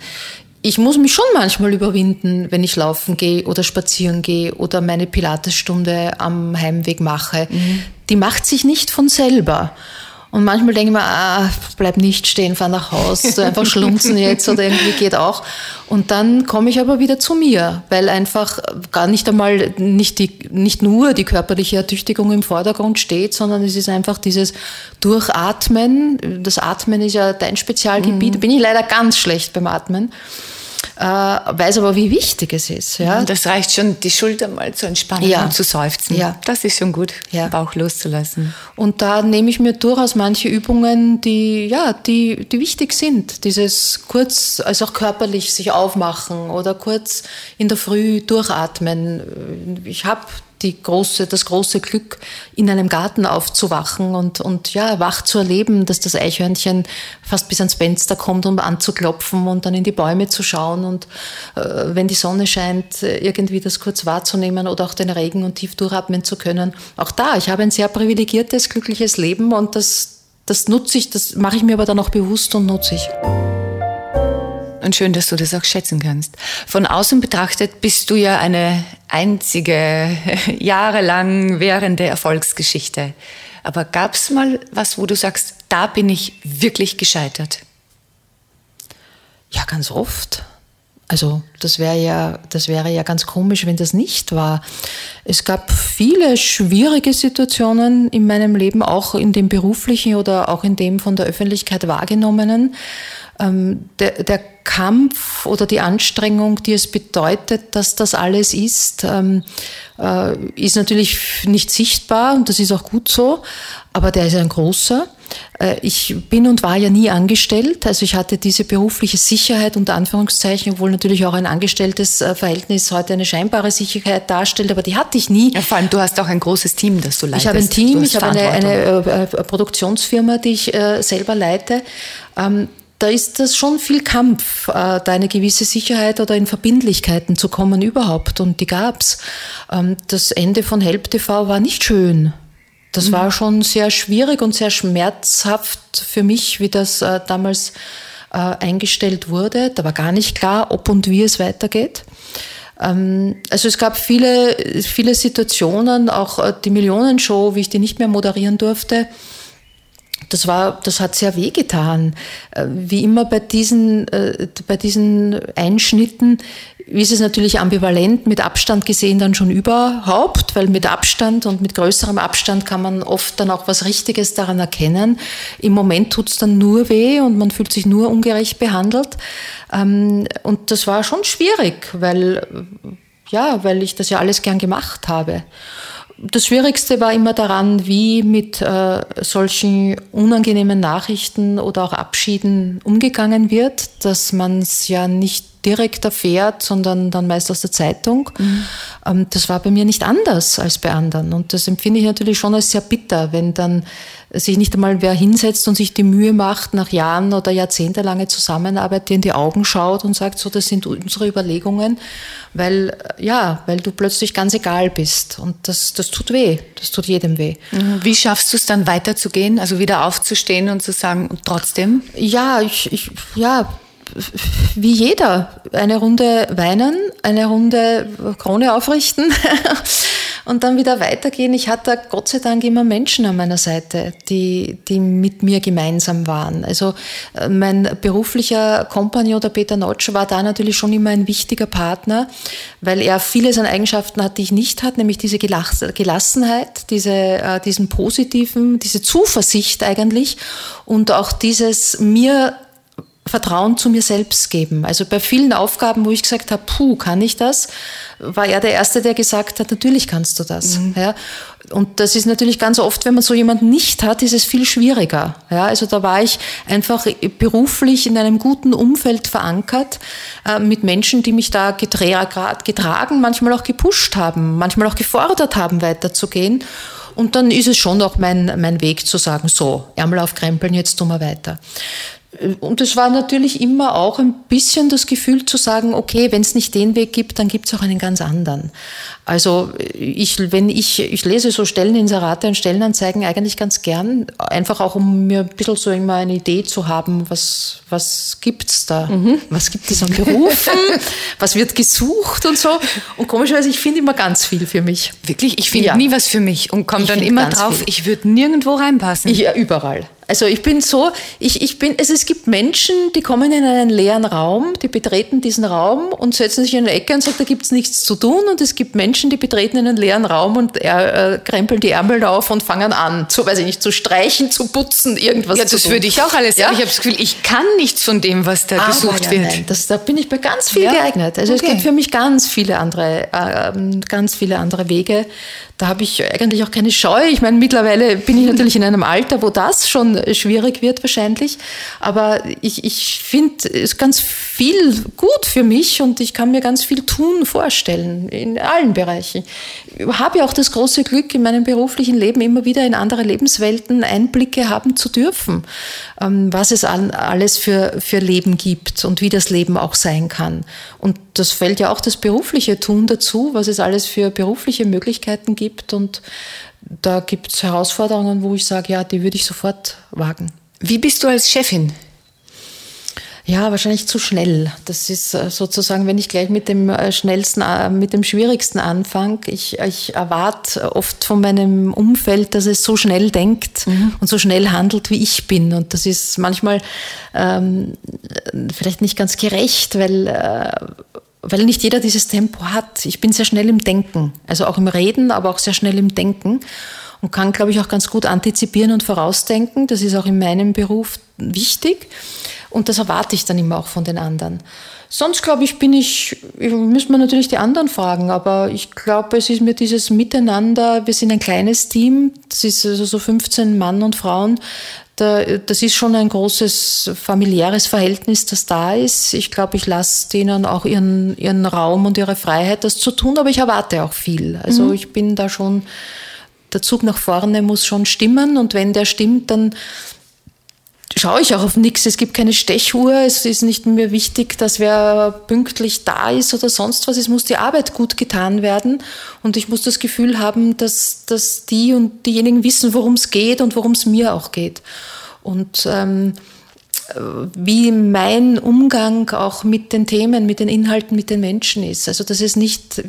Speaker 3: ich muss mich schon manchmal überwinden, wenn ich laufen gehe oder spazieren gehe oder meine Pilatesstunde am Heimweg mache. Mhm. Die macht sich nicht von selber. Und manchmal denke ich mir, ah, bleib nicht stehen, fahr nach Haus, so einfach schlunzen jetzt oder irgendwie geht auch. Und dann komme ich aber wieder zu mir, weil einfach gar nicht einmal, nicht, die, nicht nur die körperliche Ertüchtigung im Vordergrund steht, sondern es ist einfach dieses Durchatmen. Das Atmen ist ja dein Spezialgebiet. Mhm. Bin ich leider ganz schlecht beim Atmen äh, weiß aber, wie wichtig es ist. Ja?
Speaker 2: Das reicht schon, die Schulter mal zu entspannen ja. und zu seufzen. Ja. Das ist schon gut, ja. Bauch loszulassen.
Speaker 3: Und da nehme ich mir durchaus manche Übungen, die, ja, die, die wichtig sind. Dieses kurz, also auch körperlich sich aufmachen oder kurz in der Früh durchatmen. Ich habe die große, das große Glück, in einem Garten aufzuwachen und, und ja, wach zu erleben, dass das Eichhörnchen fast bis ans Fenster kommt, um anzuklopfen und dann in die Bäume zu schauen und äh, wenn die Sonne scheint, irgendwie das kurz wahrzunehmen oder auch den Regen und tief durchatmen zu können. Auch da, ich habe ein sehr privilegiertes, glückliches Leben und das, das nutze ich, das mache ich mir aber dann auch bewusst und nutze ich.
Speaker 2: Und schön, dass du das auch schätzen kannst. Von außen betrachtet bist du ja eine einzige, jahrelang währende Erfolgsgeschichte. Aber gab es mal was, wo du sagst, da bin ich wirklich gescheitert?
Speaker 3: Ja, ganz oft. Also das wäre ja, das wäre ja ganz komisch, wenn das nicht war. Es gab viele schwierige Situationen in meinem Leben, auch in dem beruflichen oder auch in dem von der Öffentlichkeit wahrgenommenen, ähm, der, der Kampf oder die Anstrengung, die es bedeutet, dass das alles ist, ähm, äh, ist natürlich nicht sichtbar und das ist auch gut so, aber der ist ein großer. Äh, ich bin und war ja nie angestellt, also ich hatte diese berufliche Sicherheit unter Anführungszeichen, obwohl natürlich auch ein angestelltes äh, Verhältnis heute eine scheinbare Sicherheit darstellt, aber die hatte ich nie.
Speaker 2: Ja, vor allem, du hast auch ein großes Team, das du leitest.
Speaker 3: Ich habe ein Team, ich habe eine, eine, äh, Produktionsfirma, die ich selber leite. Ähm, da ist das schon viel Kampf, da eine gewisse Sicherheit oder in Verbindlichkeiten zu kommen überhaupt. Und die gab's. Ähm, das Ende von Help TV war nicht schön. Das mhm. war schon sehr schwierig und sehr schmerzhaft für mich, wie das äh, damals äh, eingestellt wurde. Da war gar nicht klar, ob und wie es weitergeht. Ähm, also es gab viele, viele Situationen, auch äh, die Millionenshow, wie ich die nicht mehr moderieren durfte. Das war, das hat sehr wehgetan. Äh, wie immer bei diesen, äh, bei diesen Einschnitten ist es natürlich ambivalent mit Abstand gesehen dann schon überhaupt, weil mit Abstand und mit größerem Abstand kann man oft dann auch was Richtiges daran erkennen. Im Moment tut es dann nur weh und man fühlt sich nur ungerecht behandelt. Ähm, und das war schon schwierig, weil, ja, weil ich das ja alles gern gemacht habe. Das Schwierigste war immer daran, wie mit äh, solchen unangenehmen Nachrichten oder auch Abschieden umgegangen wird, dass man es ja nicht direkt erfährt, sondern dann meist aus der Zeitung. Mhm. Ähm, das war bei mir nicht anders als bei anderen. Und das empfinde ich natürlich schon als sehr bitter, wenn dann sich nicht einmal wer hinsetzt und sich die Mühe macht, nach Jahren oder jahrzehntelange Zusammenarbeit dir in die Augen schaut und sagt, so, das sind unsere Überlegungen, weil, ja, weil du plötzlich ganz egal bist. Und das, das tut weh. Das tut jedem weh.
Speaker 2: Mhm. Wie schaffst du es dann weiterzugehen, also wieder aufzustehen und zu sagen, und trotzdem?
Speaker 3: Ja, ich, ich ja, wie jeder, eine Runde weinen, eine Runde Krone aufrichten und dann wieder weitergehen. Ich hatte Gott sei Dank immer Menschen an meiner Seite, die, die mit mir gemeinsam waren. Also äh, mein beruflicher Kompagnon, der Peter Notsch, war da natürlich schon immer ein wichtiger Partner, weil er vieles an Eigenschaften hat, die ich nicht hatte, nämlich diese Gelassenheit, diese, äh, diesen positiven, diese Zuversicht eigentlich und auch dieses mir Vertrauen zu mir selbst geben. Also bei vielen Aufgaben, wo ich gesagt habe, puh, kann ich das, war er der Erste, der gesagt hat, natürlich kannst du das. Mhm. Ja. Und das ist natürlich ganz oft, wenn man so jemanden nicht hat, ist es viel schwieriger. Ja, also da war ich einfach beruflich in einem guten Umfeld verankert, äh, mit Menschen, die mich da getra getragen, manchmal auch gepusht haben, manchmal auch gefordert haben, weiterzugehen. Und dann ist es schon auch mein, mein Weg zu sagen, so, Ärmel aufkrempeln, jetzt tun wir weiter. Und es war natürlich immer auch ein bisschen das Gefühl zu sagen, okay, wenn es nicht den Weg gibt, dann gibt es auch einen ganz anderen. Also ich, wenn ich, ich lese so Stelleninserate und Stellenanzeigen eigentlich ganz gern, einfach auch um mir ein bisschen so immer eine Idee zu haben, was, was gibt's da? Mhm. Was gibt es an Berufen? was wird gesucht und so? Und komischerweise, ich finde immer ganz viel für mich.
Speaker 2: Wirklich? Ich finde ja. nie was für mich und komme dann immer drauf, viel. ich würde nirgendwo reinpassen.
Speaker 3: Ich, ja, überall. Also ich bin so, ich, ich bin, also es gibt Menschen, die kommen in einen leeren Raum, die betreten diesen Raum und setzen sich in eine Ecke und sagen, da gibt es nichts zu tun. Und es gibt Menschen, die betreten einen leeren Raum und äh, krempeln die Ärmel auf und fangen an, zu, weiß ich nicht, zu streichen, zu putzen, irgendwas
Speaker 2: ja, zu tun. Ja, das würde ich auch alles sagen. Ja? Ich habe das Gefühl, ich kann nichts von dem, was da Aber gesucht ja, wird. Nein,
Speaker 3: das, da bin ich bei ganz viel ja? geeignet. Also okay. es gibt für mich ganz viele andere, äh, ähm, ganz viele andere Wege, da habe ich eigentlich auch keine Scheu. Ich meine, mittlerweile bin ich natürlich in einem Alter, wo das schon schwierig wird wahrscheinlich. Aber ich, ich finde es ganz viel gut für mich und ich kann mir ganz viel tun, vorstellen in allen Bereichen. Ich habe ja auch das große Glück, in meinem beruflichen Leben immer wieder in andere Lebenswelten Einblicke haben zu dürfen, ähm, was es alles für, für Leben gibt und wie das Leben auch sein kann. Und das fällt ja auch das berufliche Tun dazu, was es alles für berufliche Möglichkeiten gibt. Und da gibt es Herausforderungen, wo ich sage, ja, die würde ich sofort wagen.
Speaker 2: Wie bist du als Chefin?
Speaker 3: Ja, wahrscheinlich zu schnell. Das ist äh, sozusagen, wenn ich gleich mit dem äh, schnellsten, äh, mit dem schwierigsten anfange. Ich, ich erwarte oft von meinem Umfeld, dass es so schnell denkt mhm. und so schnell handelt, wie ich bin. Und das ist manchmal ähm, vielleicht nicht ganz gerecht, weil äh, weil nicht jeder dieses Tempo hat. Ich bin sehr schnell im Denken, also auch im Reden, aber auch sehr schnell im Denken und kann, glaube ich, auch ganz gut antizipieren und vorausdenken. Das ist auch in meinem Beruf wichtig. Und das erwarte ich dann immer auch von den anderen. Sonst glaube ich, bin ich, müssen wir natürlich die anderen fragen, aber ich glaube, es ist mir dieses Miteinander, wir sind ein kleines Team, das ist also so 15 Mann und Frauen, das ist schon ein großes familiäres Verhältnis, das da ist. Ich glaube, ich lasse denen auch ihren, ihren Raum und ihre Freiheit, das zu tun, aber ich erwarte auch viel. Also mhm. ich bin da schon, der Zug nach vorne muss schon stimmen und wenn der stimmt, dann schaue ich auch auf nichts. Es gibt keine Stechuhr. Es ist nicht mehr wichtig, dass wer pünktlich da ist oder sonst was. Es muss die Arbeit gut getan werden. Und ich muss das Gefühl haben, dass, dass die und diejenigen wissen, worum es geht und worum es mir auch geht. Und ähm, wie mein Umgang auch mit den Themen, mit den Inhalten, mit den Menschen ist. Also dass es nicht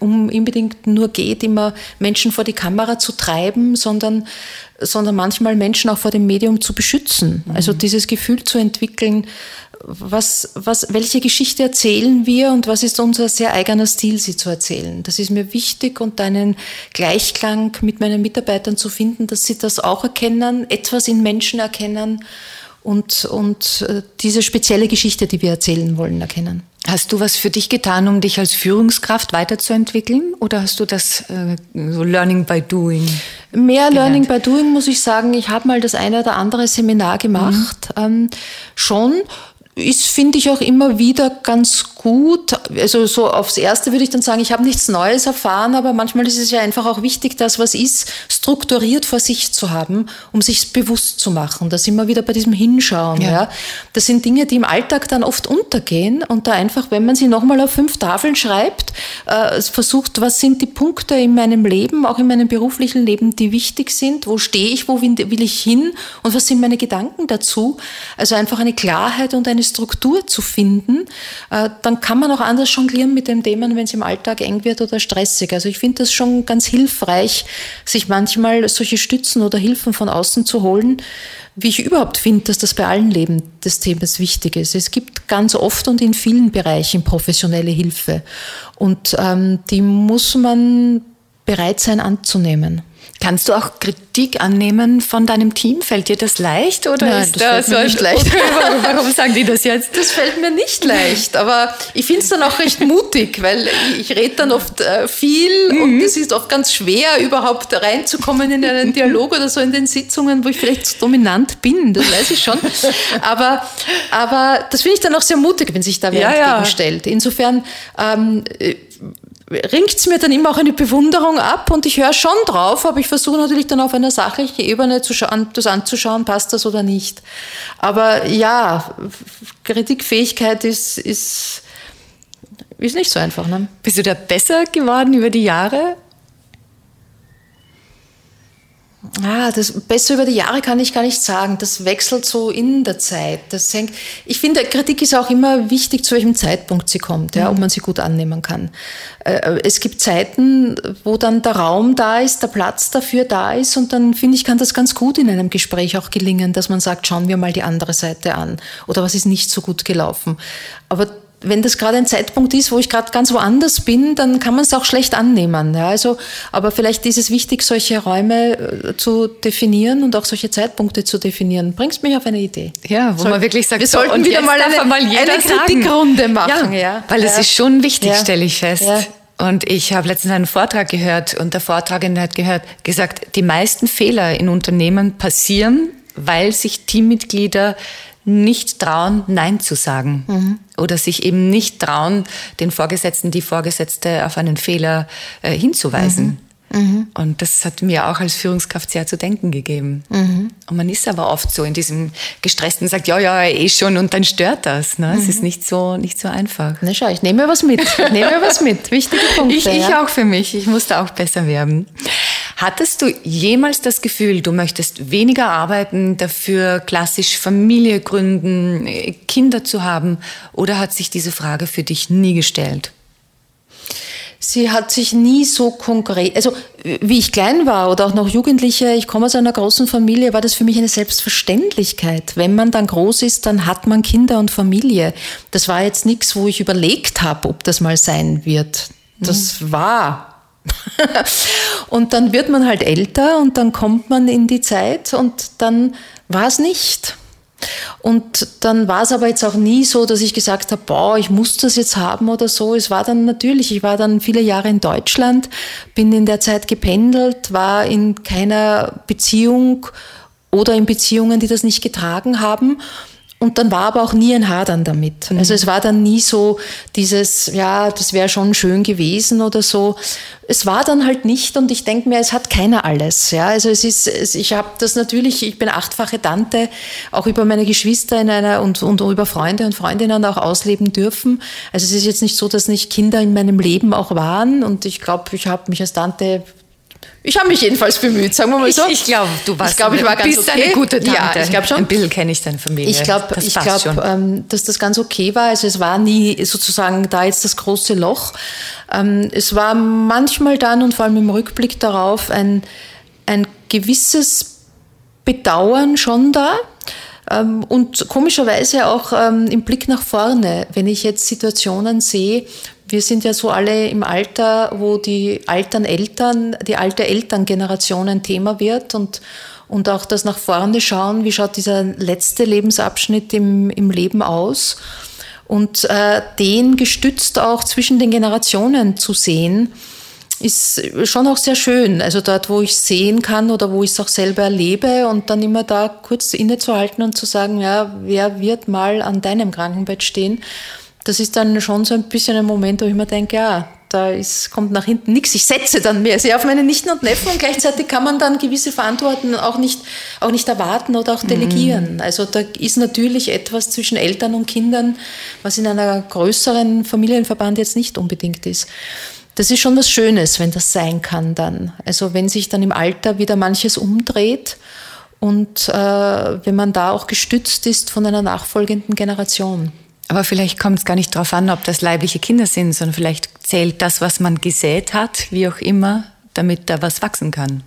Speaker 3: um unbedingt nur geht, immer Menschen vor die Kamera zu treiben, sondern, sondern manchmal Menschen auch vor dem Medium zu beschützen. Mhm. Also dieses Gefühl zu entwickeln, was, was, welche Geschichte erzählen wir und was ist unser sehr eigener Stil, sie zu erzählen. Das ist mir wichtig und einen Gleichklang mit meinen Mitarbeitern zu finden, dass sie das auch erkennen, etwas in Menschen erkennen und, und äh, diese spezielle Geschichte, die wir erzählen wollen, erkennen.
Speaker 2: Hast du was für dich getan, um dich als Führungskraft weiterzuentwickeln? Oder hast du das äh, so Learning by Doing?
Speaker 3: Mehr gelernt? Learning by Doing muss ich sagen. Ich habe mal das eine oder andere Seminar gemacht. Mhm. Ähm, schon ist, finde ich, auch immer wieder ganz gut. Also so aufs Erste würde ich dann sagen, ich habe nichts Neues erfahren, aber manchmal ist es ja einfach auch wichtig, das, was ist, strukturiert vor sich zu haben, um sich bewusst zu machen. Da sind wir wieder bei diesem Hinschauen. Ja. ja. Das sind Dinge, die im Alltag dann oft untergehen und da einfach, wenn man sie nochmal auf fünf Tafeln schreibt, äh, versucht, was sind die Punkte in meinem Leben, auch in meinem beruflichen Leben, die wichtig sind, wo stehe ich, wo will ich hin und was sind meine Gedanken dazu. Also einfach eine Klarheit und eine Struktur zu finden, äh, dann kann man auch anders jonglieren mit dem Thema, wenn es im Alltag eng wird oder stressig. Also ich finde das schon ganz hilfreich, sich manchmal solche Stützen oder Hilfen von außen zu holen, wie ich überhaupt finde, dass das bei allen Leben des Themas wichtig ist. Es gibt ganz oft und in vielen Bereichen professionelle Hilfe und ähm, die muss man bereit sein anzunehmen.
Speaker 2: Kannst du auch Kritik annehmen von deinem Team? Fällt dir das leicht oder
Speaker 3: Nein, ist das, das fällt mir nicht leicht? Okay,
Speaker 2: warum, warum, sagen die das jetzt?
Speaker 3: Das fällt mir nicht leicht, aber ich finde es dann auch recht mutig, weil ich, ich rede dann oft äh, viel mhm. und es ist oft ganz schwer, überhaupt reinzukommen in einen Dialog oder so in den Sitzungen, wo ich vielleicht zu dominant bin, das weiß ich schon. Aber, aber das finde ich dann auch sehr mutig, wenn sich da wer ja, entgegenstellt. Insofern ähm, ringt es mir dann immer auch eine Bewunderung ab und ich höre schon drauf, aber ich versuche natürlich dann auf einer sachlichen Ebene zu schauen, das anzuschauen, passt das oder nicht. Aber ja, Kritikfähigkeit ist, ist, ist nicht so einfach. Ne?
Speaker 2: Bist du da besser geworden über die Jahre?
Speaker 3: Ah, das besser über die Jahre kann ich gar nicht sagen. Das wechselt so in der Zeit. Das hängt, ich finde, Kritik ist auch immer wichtig, zu welchem Zeitpunkt sie kommt, ja, mhm. ob man sie gut annehmen kann. Äh, es gibt Zeiten, wo dann der Raum da ist, der Platz dafür da ist und dann finde ich, kann das ganz gut in einem Gespräch auch gelingen, dass man sagt, schauen wir mal die andere Seite an oder was ist nicht so gut gelaufen. Aber wenn das gerade ein Zeitpunkt ist, wo ich gerade ganz woanders bin, dann kann man es auch schlecht annehmen. Ja, also, aber vielleicht ist es wichtig, solche Räume äh, zu definieren und auch solche Zeitpunkte zu definieren. Bringst mich auf eine Idee.
Speaker 2: Ja, wo Soll, man wirklich sagt,
Speaker 3: wir so, sollten wieder mal eine, mal eine Kritikrunde machen.
Speaker 2: Ja, ja. Weil es ist schon wichtig, ja. stelle ich fest. Ja. Und ich habe letztens einen Vortrag gehört und der Vortragende hat gehört, gesagt, die meisten Fehler in Unternehmen passieren, weil sich Teammitglieder nicht trauen, Nein zu sagen. Mhm. Oder sich eben nicht trauen, den Vorgesetzten, die Vorgesetzte auf einen Fehler äh, hinzuweisen. Mhm. Mhm. Und das hat mir auch als Führungskraft sehr zu denken gegeben. Mhm. Und man ist aber oft so in diesem gestressten, sagt, ja, ja, eh schon, und dann stört das. Ne? Mhm. Es ist nicht so, nicht so einfach.
Speaker 3: Na schau, ich nehme mir was mit. Ich nehme mir was mit. Wichtige Punkte.
Speaker 2: Ich, ich ja. auch für mich. Ich musste auch besser werden. Hattest du jemals das Gefühl, du möchtest weniger arbeiten, dafür klassisch Familie gründen, Kinder zu haben? Oder hat sich diese Frage für dich nie gestellt?
Speaker 3: Sie hat sich nie so konkret, also wie ich klein war oder auch noch Jugendliche, ich komme aus einer großen Familie, war das für mich eine Selbstverständlichkeit. Wenn man dann groß ist, dann hat man Kinder und Familie. Das war jetzt nichts, wo ich überlegt habe, ob das mal sein wird. Das mhm. war und dann wird man halt älter und dann kommt man in die Zeit und dann war es nicht. Und dann war es aber jetzt auch nie so, dass ich gesagt habe, boah, ich muss das jetzt haben oder so. Es war dann natürlich, ich war dann viele Jahre in Deutschland, bin in der Zeit gependelt, war in keiner Beziehung oder in Beziehungen, die das nicht getragen haben. Und dann war aber auch nie ein Hadern damit. Mhm. Also es war dann nie so dieses, ja, das wäre schon schön gewesen oder so. Es war dann halt nicht und ich denke mir, es hat keiner alles. Ja, also es ist, ich habe das natürlich, ich bin achtfache Tante, auch über meine Geschwister in einer und, und über Freunde und Freundinnen auch ausleben dürfen. Also es ist jetzt nicht so, dass nicht Kinder in meinem Leben auch waren und ich glaube, ich habe mich als Tante ich habe mich jedenfalls bemüht, sagen wir mal so.
Speaker 2: Ich, ich glaube, du warst
Speaker 3: ich glaub, ich war ganz
Speaker 2: bist okay. eine gute Tante.
Speaker 3: Ja, ich glaube schon.
Speaker 2: Ein bisschen kenne ich deine Familie.
Speaker 3: Ich glaube, ich glaub, ähm, dass das ganz okay war. Also es war nie sozusagen da jetzt das große Loch. Ähm, es war manchmal dann und vor allem im Rückblick darauf ein, ein gewisses Bedauern schon da. Ähm, und komischerweise auch ähm, im Blick nach vorne, wenn ich jetzt Situationen sehe, wir sind ja so alle im Alter, wo die alten Eltern, die alte Elterngeneration ein Thema wird und, und auch das nach vorne schauen, wie schaut dieser letzte Lebensabschnitt im, im Leben aus und äh, den gestützt auch zwischen den Generationen zu sehen, ist schon auch sehr schön. Also dort, wo ich sehen kann oder wo ich es auch selber erlebe und dann immer da kurz innezuhalten und zu sagen, ja, wer wird mal an deinem Krankenbett stehen? Das ist dann schon so ein bisschen ein Moment, wo ich mir denke, ja, da ist, kommt nach hinten nichts. Ich setze dann mehr sehr auf meine Nichten und Neffen und gleichzeitig kann man dann gewisse Verantwortung auch nicht, auch nicht erwarten oder auch delegieren. Mhm. Also da ist natürlich etwas zwischen Eltern und Kindern, was in einer größeren Familienverband jetzt nicht unbedingt ist. Das ist schon was Schönes, wenn das sein kann dann. Also wenn sich dann im Alter wieder manches umdreht und äh, wenn man da auch gestützt ist von einer nachfolgenden Generation.
Speaker 2: Aber vielleicht kommt es gar nicht darauf an, ob das leibliche Kinder sind, sondern vielleicht zählt das, was man gesät hat, wie auch immer, damit da was wachsen kann.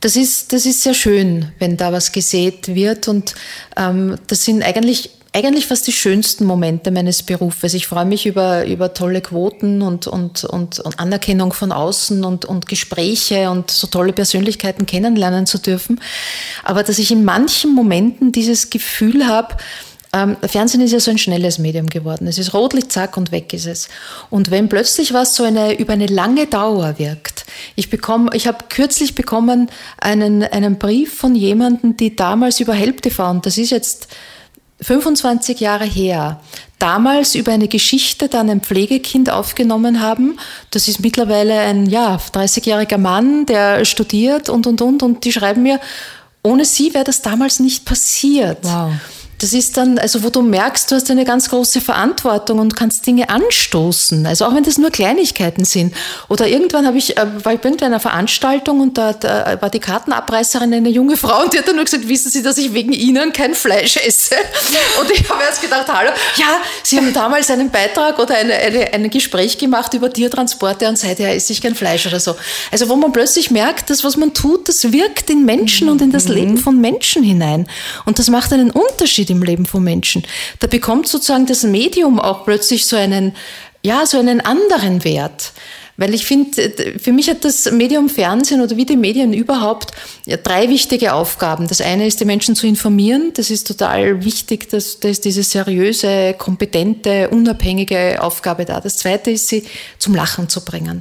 Speaker 3: Das ist, das ist sehr schön, wenn da was gesät wird. Und ähm, das sind eigentlich, eigentlich fast die schönsten Momente meines Berufes. Ich freue mich über, über tolle Quoten und, und, und, und Anerkennung von außen und, und Gespräche und so tolle Persönlichkeiten kennenlernen zu dürfen. Aber dass ich in manchen Momenten dieses Gefühl habe, ähm, Fernsehen ist ja so ein schnelles Medium geworden. Es ist Rotlicht, zack und weg ist es. Und wenn plötzlich was so eine, über eine lange Dauer wirkt, ich ich habe kürzlich bekommen einen, einen Brief von jemandem, die damals über Help TV, und das ist jetzt 25 Jahre her, damals über eine Geschichte dann ein Pflegekind aufgenommen haben. Das ist mittlerweile ein, ja, 30-jähriger Mann, der studiert und, und, und, und die schreiben mir, ohne sie wäre das damals nicht passiert. Wow. Das ist dann, also wo du merkst, du hast eine ganz große Verantwortung und kannst Dinge anstoßen. Also auch wenn das nur Kleinigkeiten sind. Oder irgendwann habe ich, äh, war ich bei einer Veranstaltung und da, da, war die Kartenabreißerin eine junge Frau und die hat dann nur gesagt, wissen Sie, dass ich wegen Ihnen kein Fleisch esse? Und ich habe erst gedacht, hallo, ja, Sie haben damals einen Beitrag oder eine, eine, ein Gespräch gemacht über Tiertransporte und seither esse ich kein Fleisch oder so. Also wo man plötzlich merkt, dass was man tut, das wirkt in Menschen und in das mhm. Leben von Menschen hinein. Und das macht einen Unterschied Unterschied im Leben von Menschen. Da bekommt sozusagen das Medium auch plötzlich so einen, ja, so einen anderen Wert. Weil ich finde, für mich hat das Medium Fernsehen oder wie die Medien überhaupt ja, drei wichtige Aufgaben. Das eine ist, die Menschen zu informieren. Das ist total wichtig. dass, da ist diese seriöse, kompetente, unabhängige Aufgabe da. Das zweite ist, sie zum Lachen zu bringen.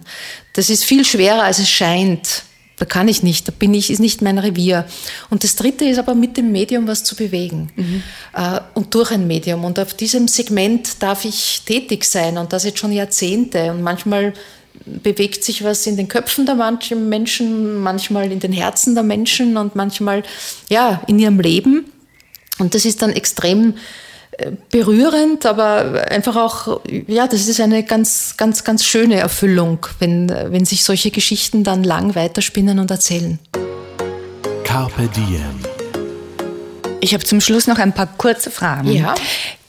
Speaker 3: Das ist viel schwerer, als es scheint. Da kann ich nicht, da bin ich, ist nicht mein Revier. Und das dritte ist aber mit dem Medium was zu bewegen. Mhm. Äh, und durch ein Medium. Und auf diesem Segment darf ich tätig sein und das jetzt schon Jahrzehnte. Und manchmal bewegt sich was in den Köpfen der Menschen, manchmal in den Herzen der Menschen und manchmal, ja, in ihrem Leben. Und das ist dann extrem berührend, aber einfach auch, ja, das ist eine ganz, ganz, ganz schöne Erfüllung, wenn, wenn sich solche Geschichten dann lang weiterspinnen und erzählen.
Speaker 1: Carpe Diem.
Speaker 2: Ich habe zum Schluss noch ein paar kurze Fragen.
Speaker 3: Ja.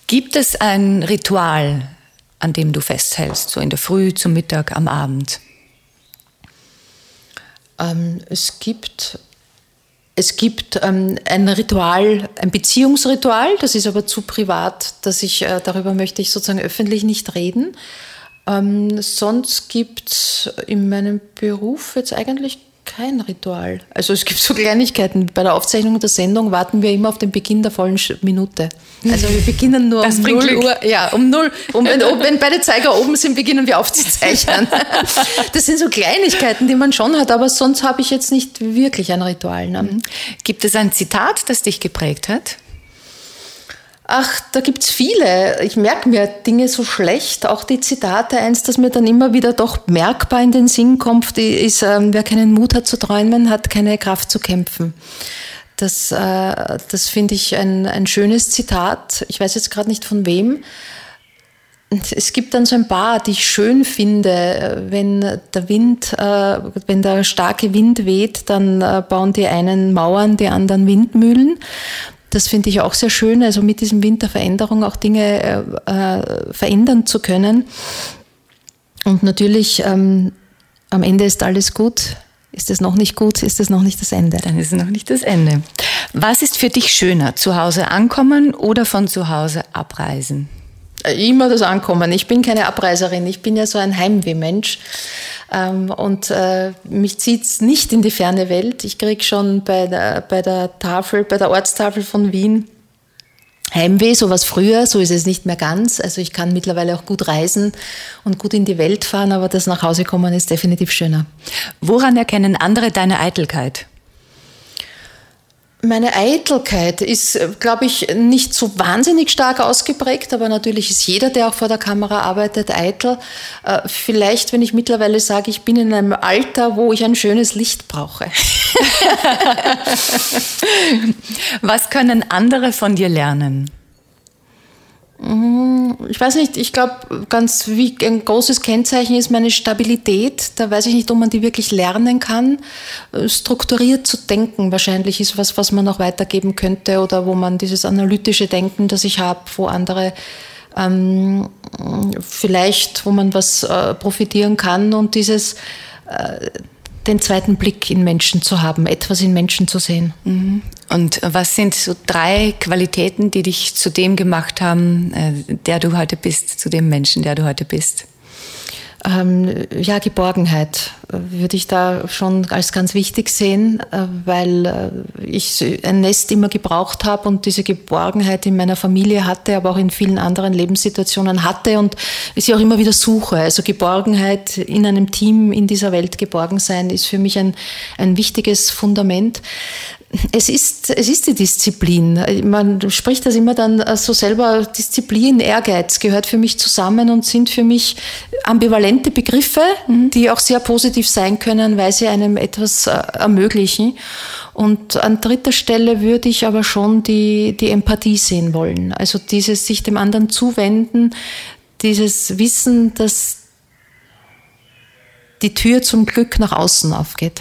Speaker 2: Gibt es ein Ritual, an dem du festhältst, so in der Früh, zum Mittag, am Abend?
Speaker 3: Ähm, es gibt es gibt ähm, ein Ritual, ein Beziehungsritual, das ist aber zu privat, dass ich äh, darüber möchte ich sozusagen öffentlich nicht reden. Ähm, sonst gibt es in meinem Beruf jetzt eigentlich Kein Ritual. Also es gibt so Kleinigkeiten. Bei der Aufzeichnung der Sendung warten wir immer auf den Beginn der vollen Minute. Also wir beginnen nur
Speaker 2: das
Speaker 3: um 0
Speaker 2: Glück.
Speaker 3: Uhr. Ja, um 0 um, wenn, wenn beide Zeiger oben sind, beginnen wir aufzuzeichnen. Das sind so Kleinigkeiten, die man schon hat, aber sonst habe ich jetzt nicht wirklich ein Ritual. Ne?
Speaker 2: Mhm. Gibt es ein Zitat, das dich geprägt hat?
Speaker 3: Ach, da gibt's viele. Ich merke mir Dinge so schlecht. Auch die Zitate, eins, das mir dann immer wieder doch merkbar in den Sinn kommt, ist, ähm, wer keinen Mut hat zu träumen, hat keine Kraft zu kämpfen. Das, äh, das finde ich ein, ein schönes Zitat. Ich weiß jetzt gerade nicht von wem. Es gibt dann so ein paar, die ich schön finde. Wenn der Wind, äh, wenn der starke Wind weht, dann äh, bauen die einen Mauern, die anderen Windmühlen. Das finde ich auch sehr schön, also mit diesem Wind der Veränderung auch Dinge äh, äh, verändern zu können. Und natürlich, ähm, am Ende ist alles gut. Ist es noch nicht gut, ist es noch nicht das Ende.
Speaker 2: Dann ist es noch nicht das Ende. Was ist für dich schöner, zu Hause ankommen oder von zu Hause abreisen?
Speaker 3: Immer das Ankommen. Ich bin keine Abreiserin, ich bin ja so ein Heimwehmensch. Ähm, und äh, mich zieht's nicht in die ferne Welt. Ich krieg schon bei der, bei der Tafel, bei der Ortstafel von Wien Heimweh, so was früher, so ist es nicht mehr ganz. Also ich kann mittlerweile auch gut reisen und gut in die Welt fahren, aber das nach Hause kommen ist definitiv schöner.
Speaker 2: Woran erkennen andere deine Eitelkeit?
Speaker 3: Meine Eitelkeit ist, glaube ich, nicht so wahnsinnig stark ausgeprägt, aber natürlich ist jeder, der auch vor der Kamera arbeitet, eitel. Äh, vielleicht, wenn ich mittlerweile sage, ich bin in einem Alter, wo ich ein schönes Licht brauche.
Speaker 2: Was können andere von dir lernen?
Speaker 3: Mhm, ich weiß nicht, ich glaube, ganz wie ein großes Kennzeichen ist meine Stabilität. Da weiß ich nicht, ob man die wirklich lernen kann. Äh, strukturiert zu denken wahrscheinlich ist was, was man auch weitergeben könnte oder wo man dieses analytische Denken, das ich habe, wo andere ähm, vielleicht, wo man was äh, profitieren kann und dieses äh, den zweiten Blick in Menschen zu haben, etwas in Menschen zu sehen.
Speaker 2: Mhm. Und was sind so drei Qualitäten, die dich zu dem gemacht haben, äh, der du heute bist, zu dem Menschen, der du heute bist?
Speaker 3: Ähm, ja, Geborgenheit würde ich da schon als ganz wichtig sehen, äh, weil äh, ich ein Nest immer gebraucht habe und diese Geborgenheit in meiner Familie hatte, aber auch in vielen anderen Lebenssituationen hatte und sie auch immer wieder suche. Also Geborgenheit in einem Team in dieser Welt geborgen sein ist für mich ein, ein wichtiges Fundament es ist, es ist die Disziplin. Man spricht das immer dann so selber, Disziplin, Ehrgeiz gehört für mich zusammen und sind für mich ambivalente Begriffe, mhm. die auch sehr positiv sein können, weil sie einem etwas äh, ermöglichen. Und an dritter Stelle würde ich aber schon die, die Empathie sehen wollen. Also dieses sich dem anderen zuwenden, dieses Wissen, dass die Tür zum Glück nach außen aufgeht.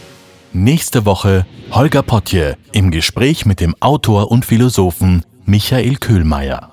Speaker 1: Nächste Woche Holger Potje im Gespräch mit dem Autor und Philosophen Michael Köhlmeier.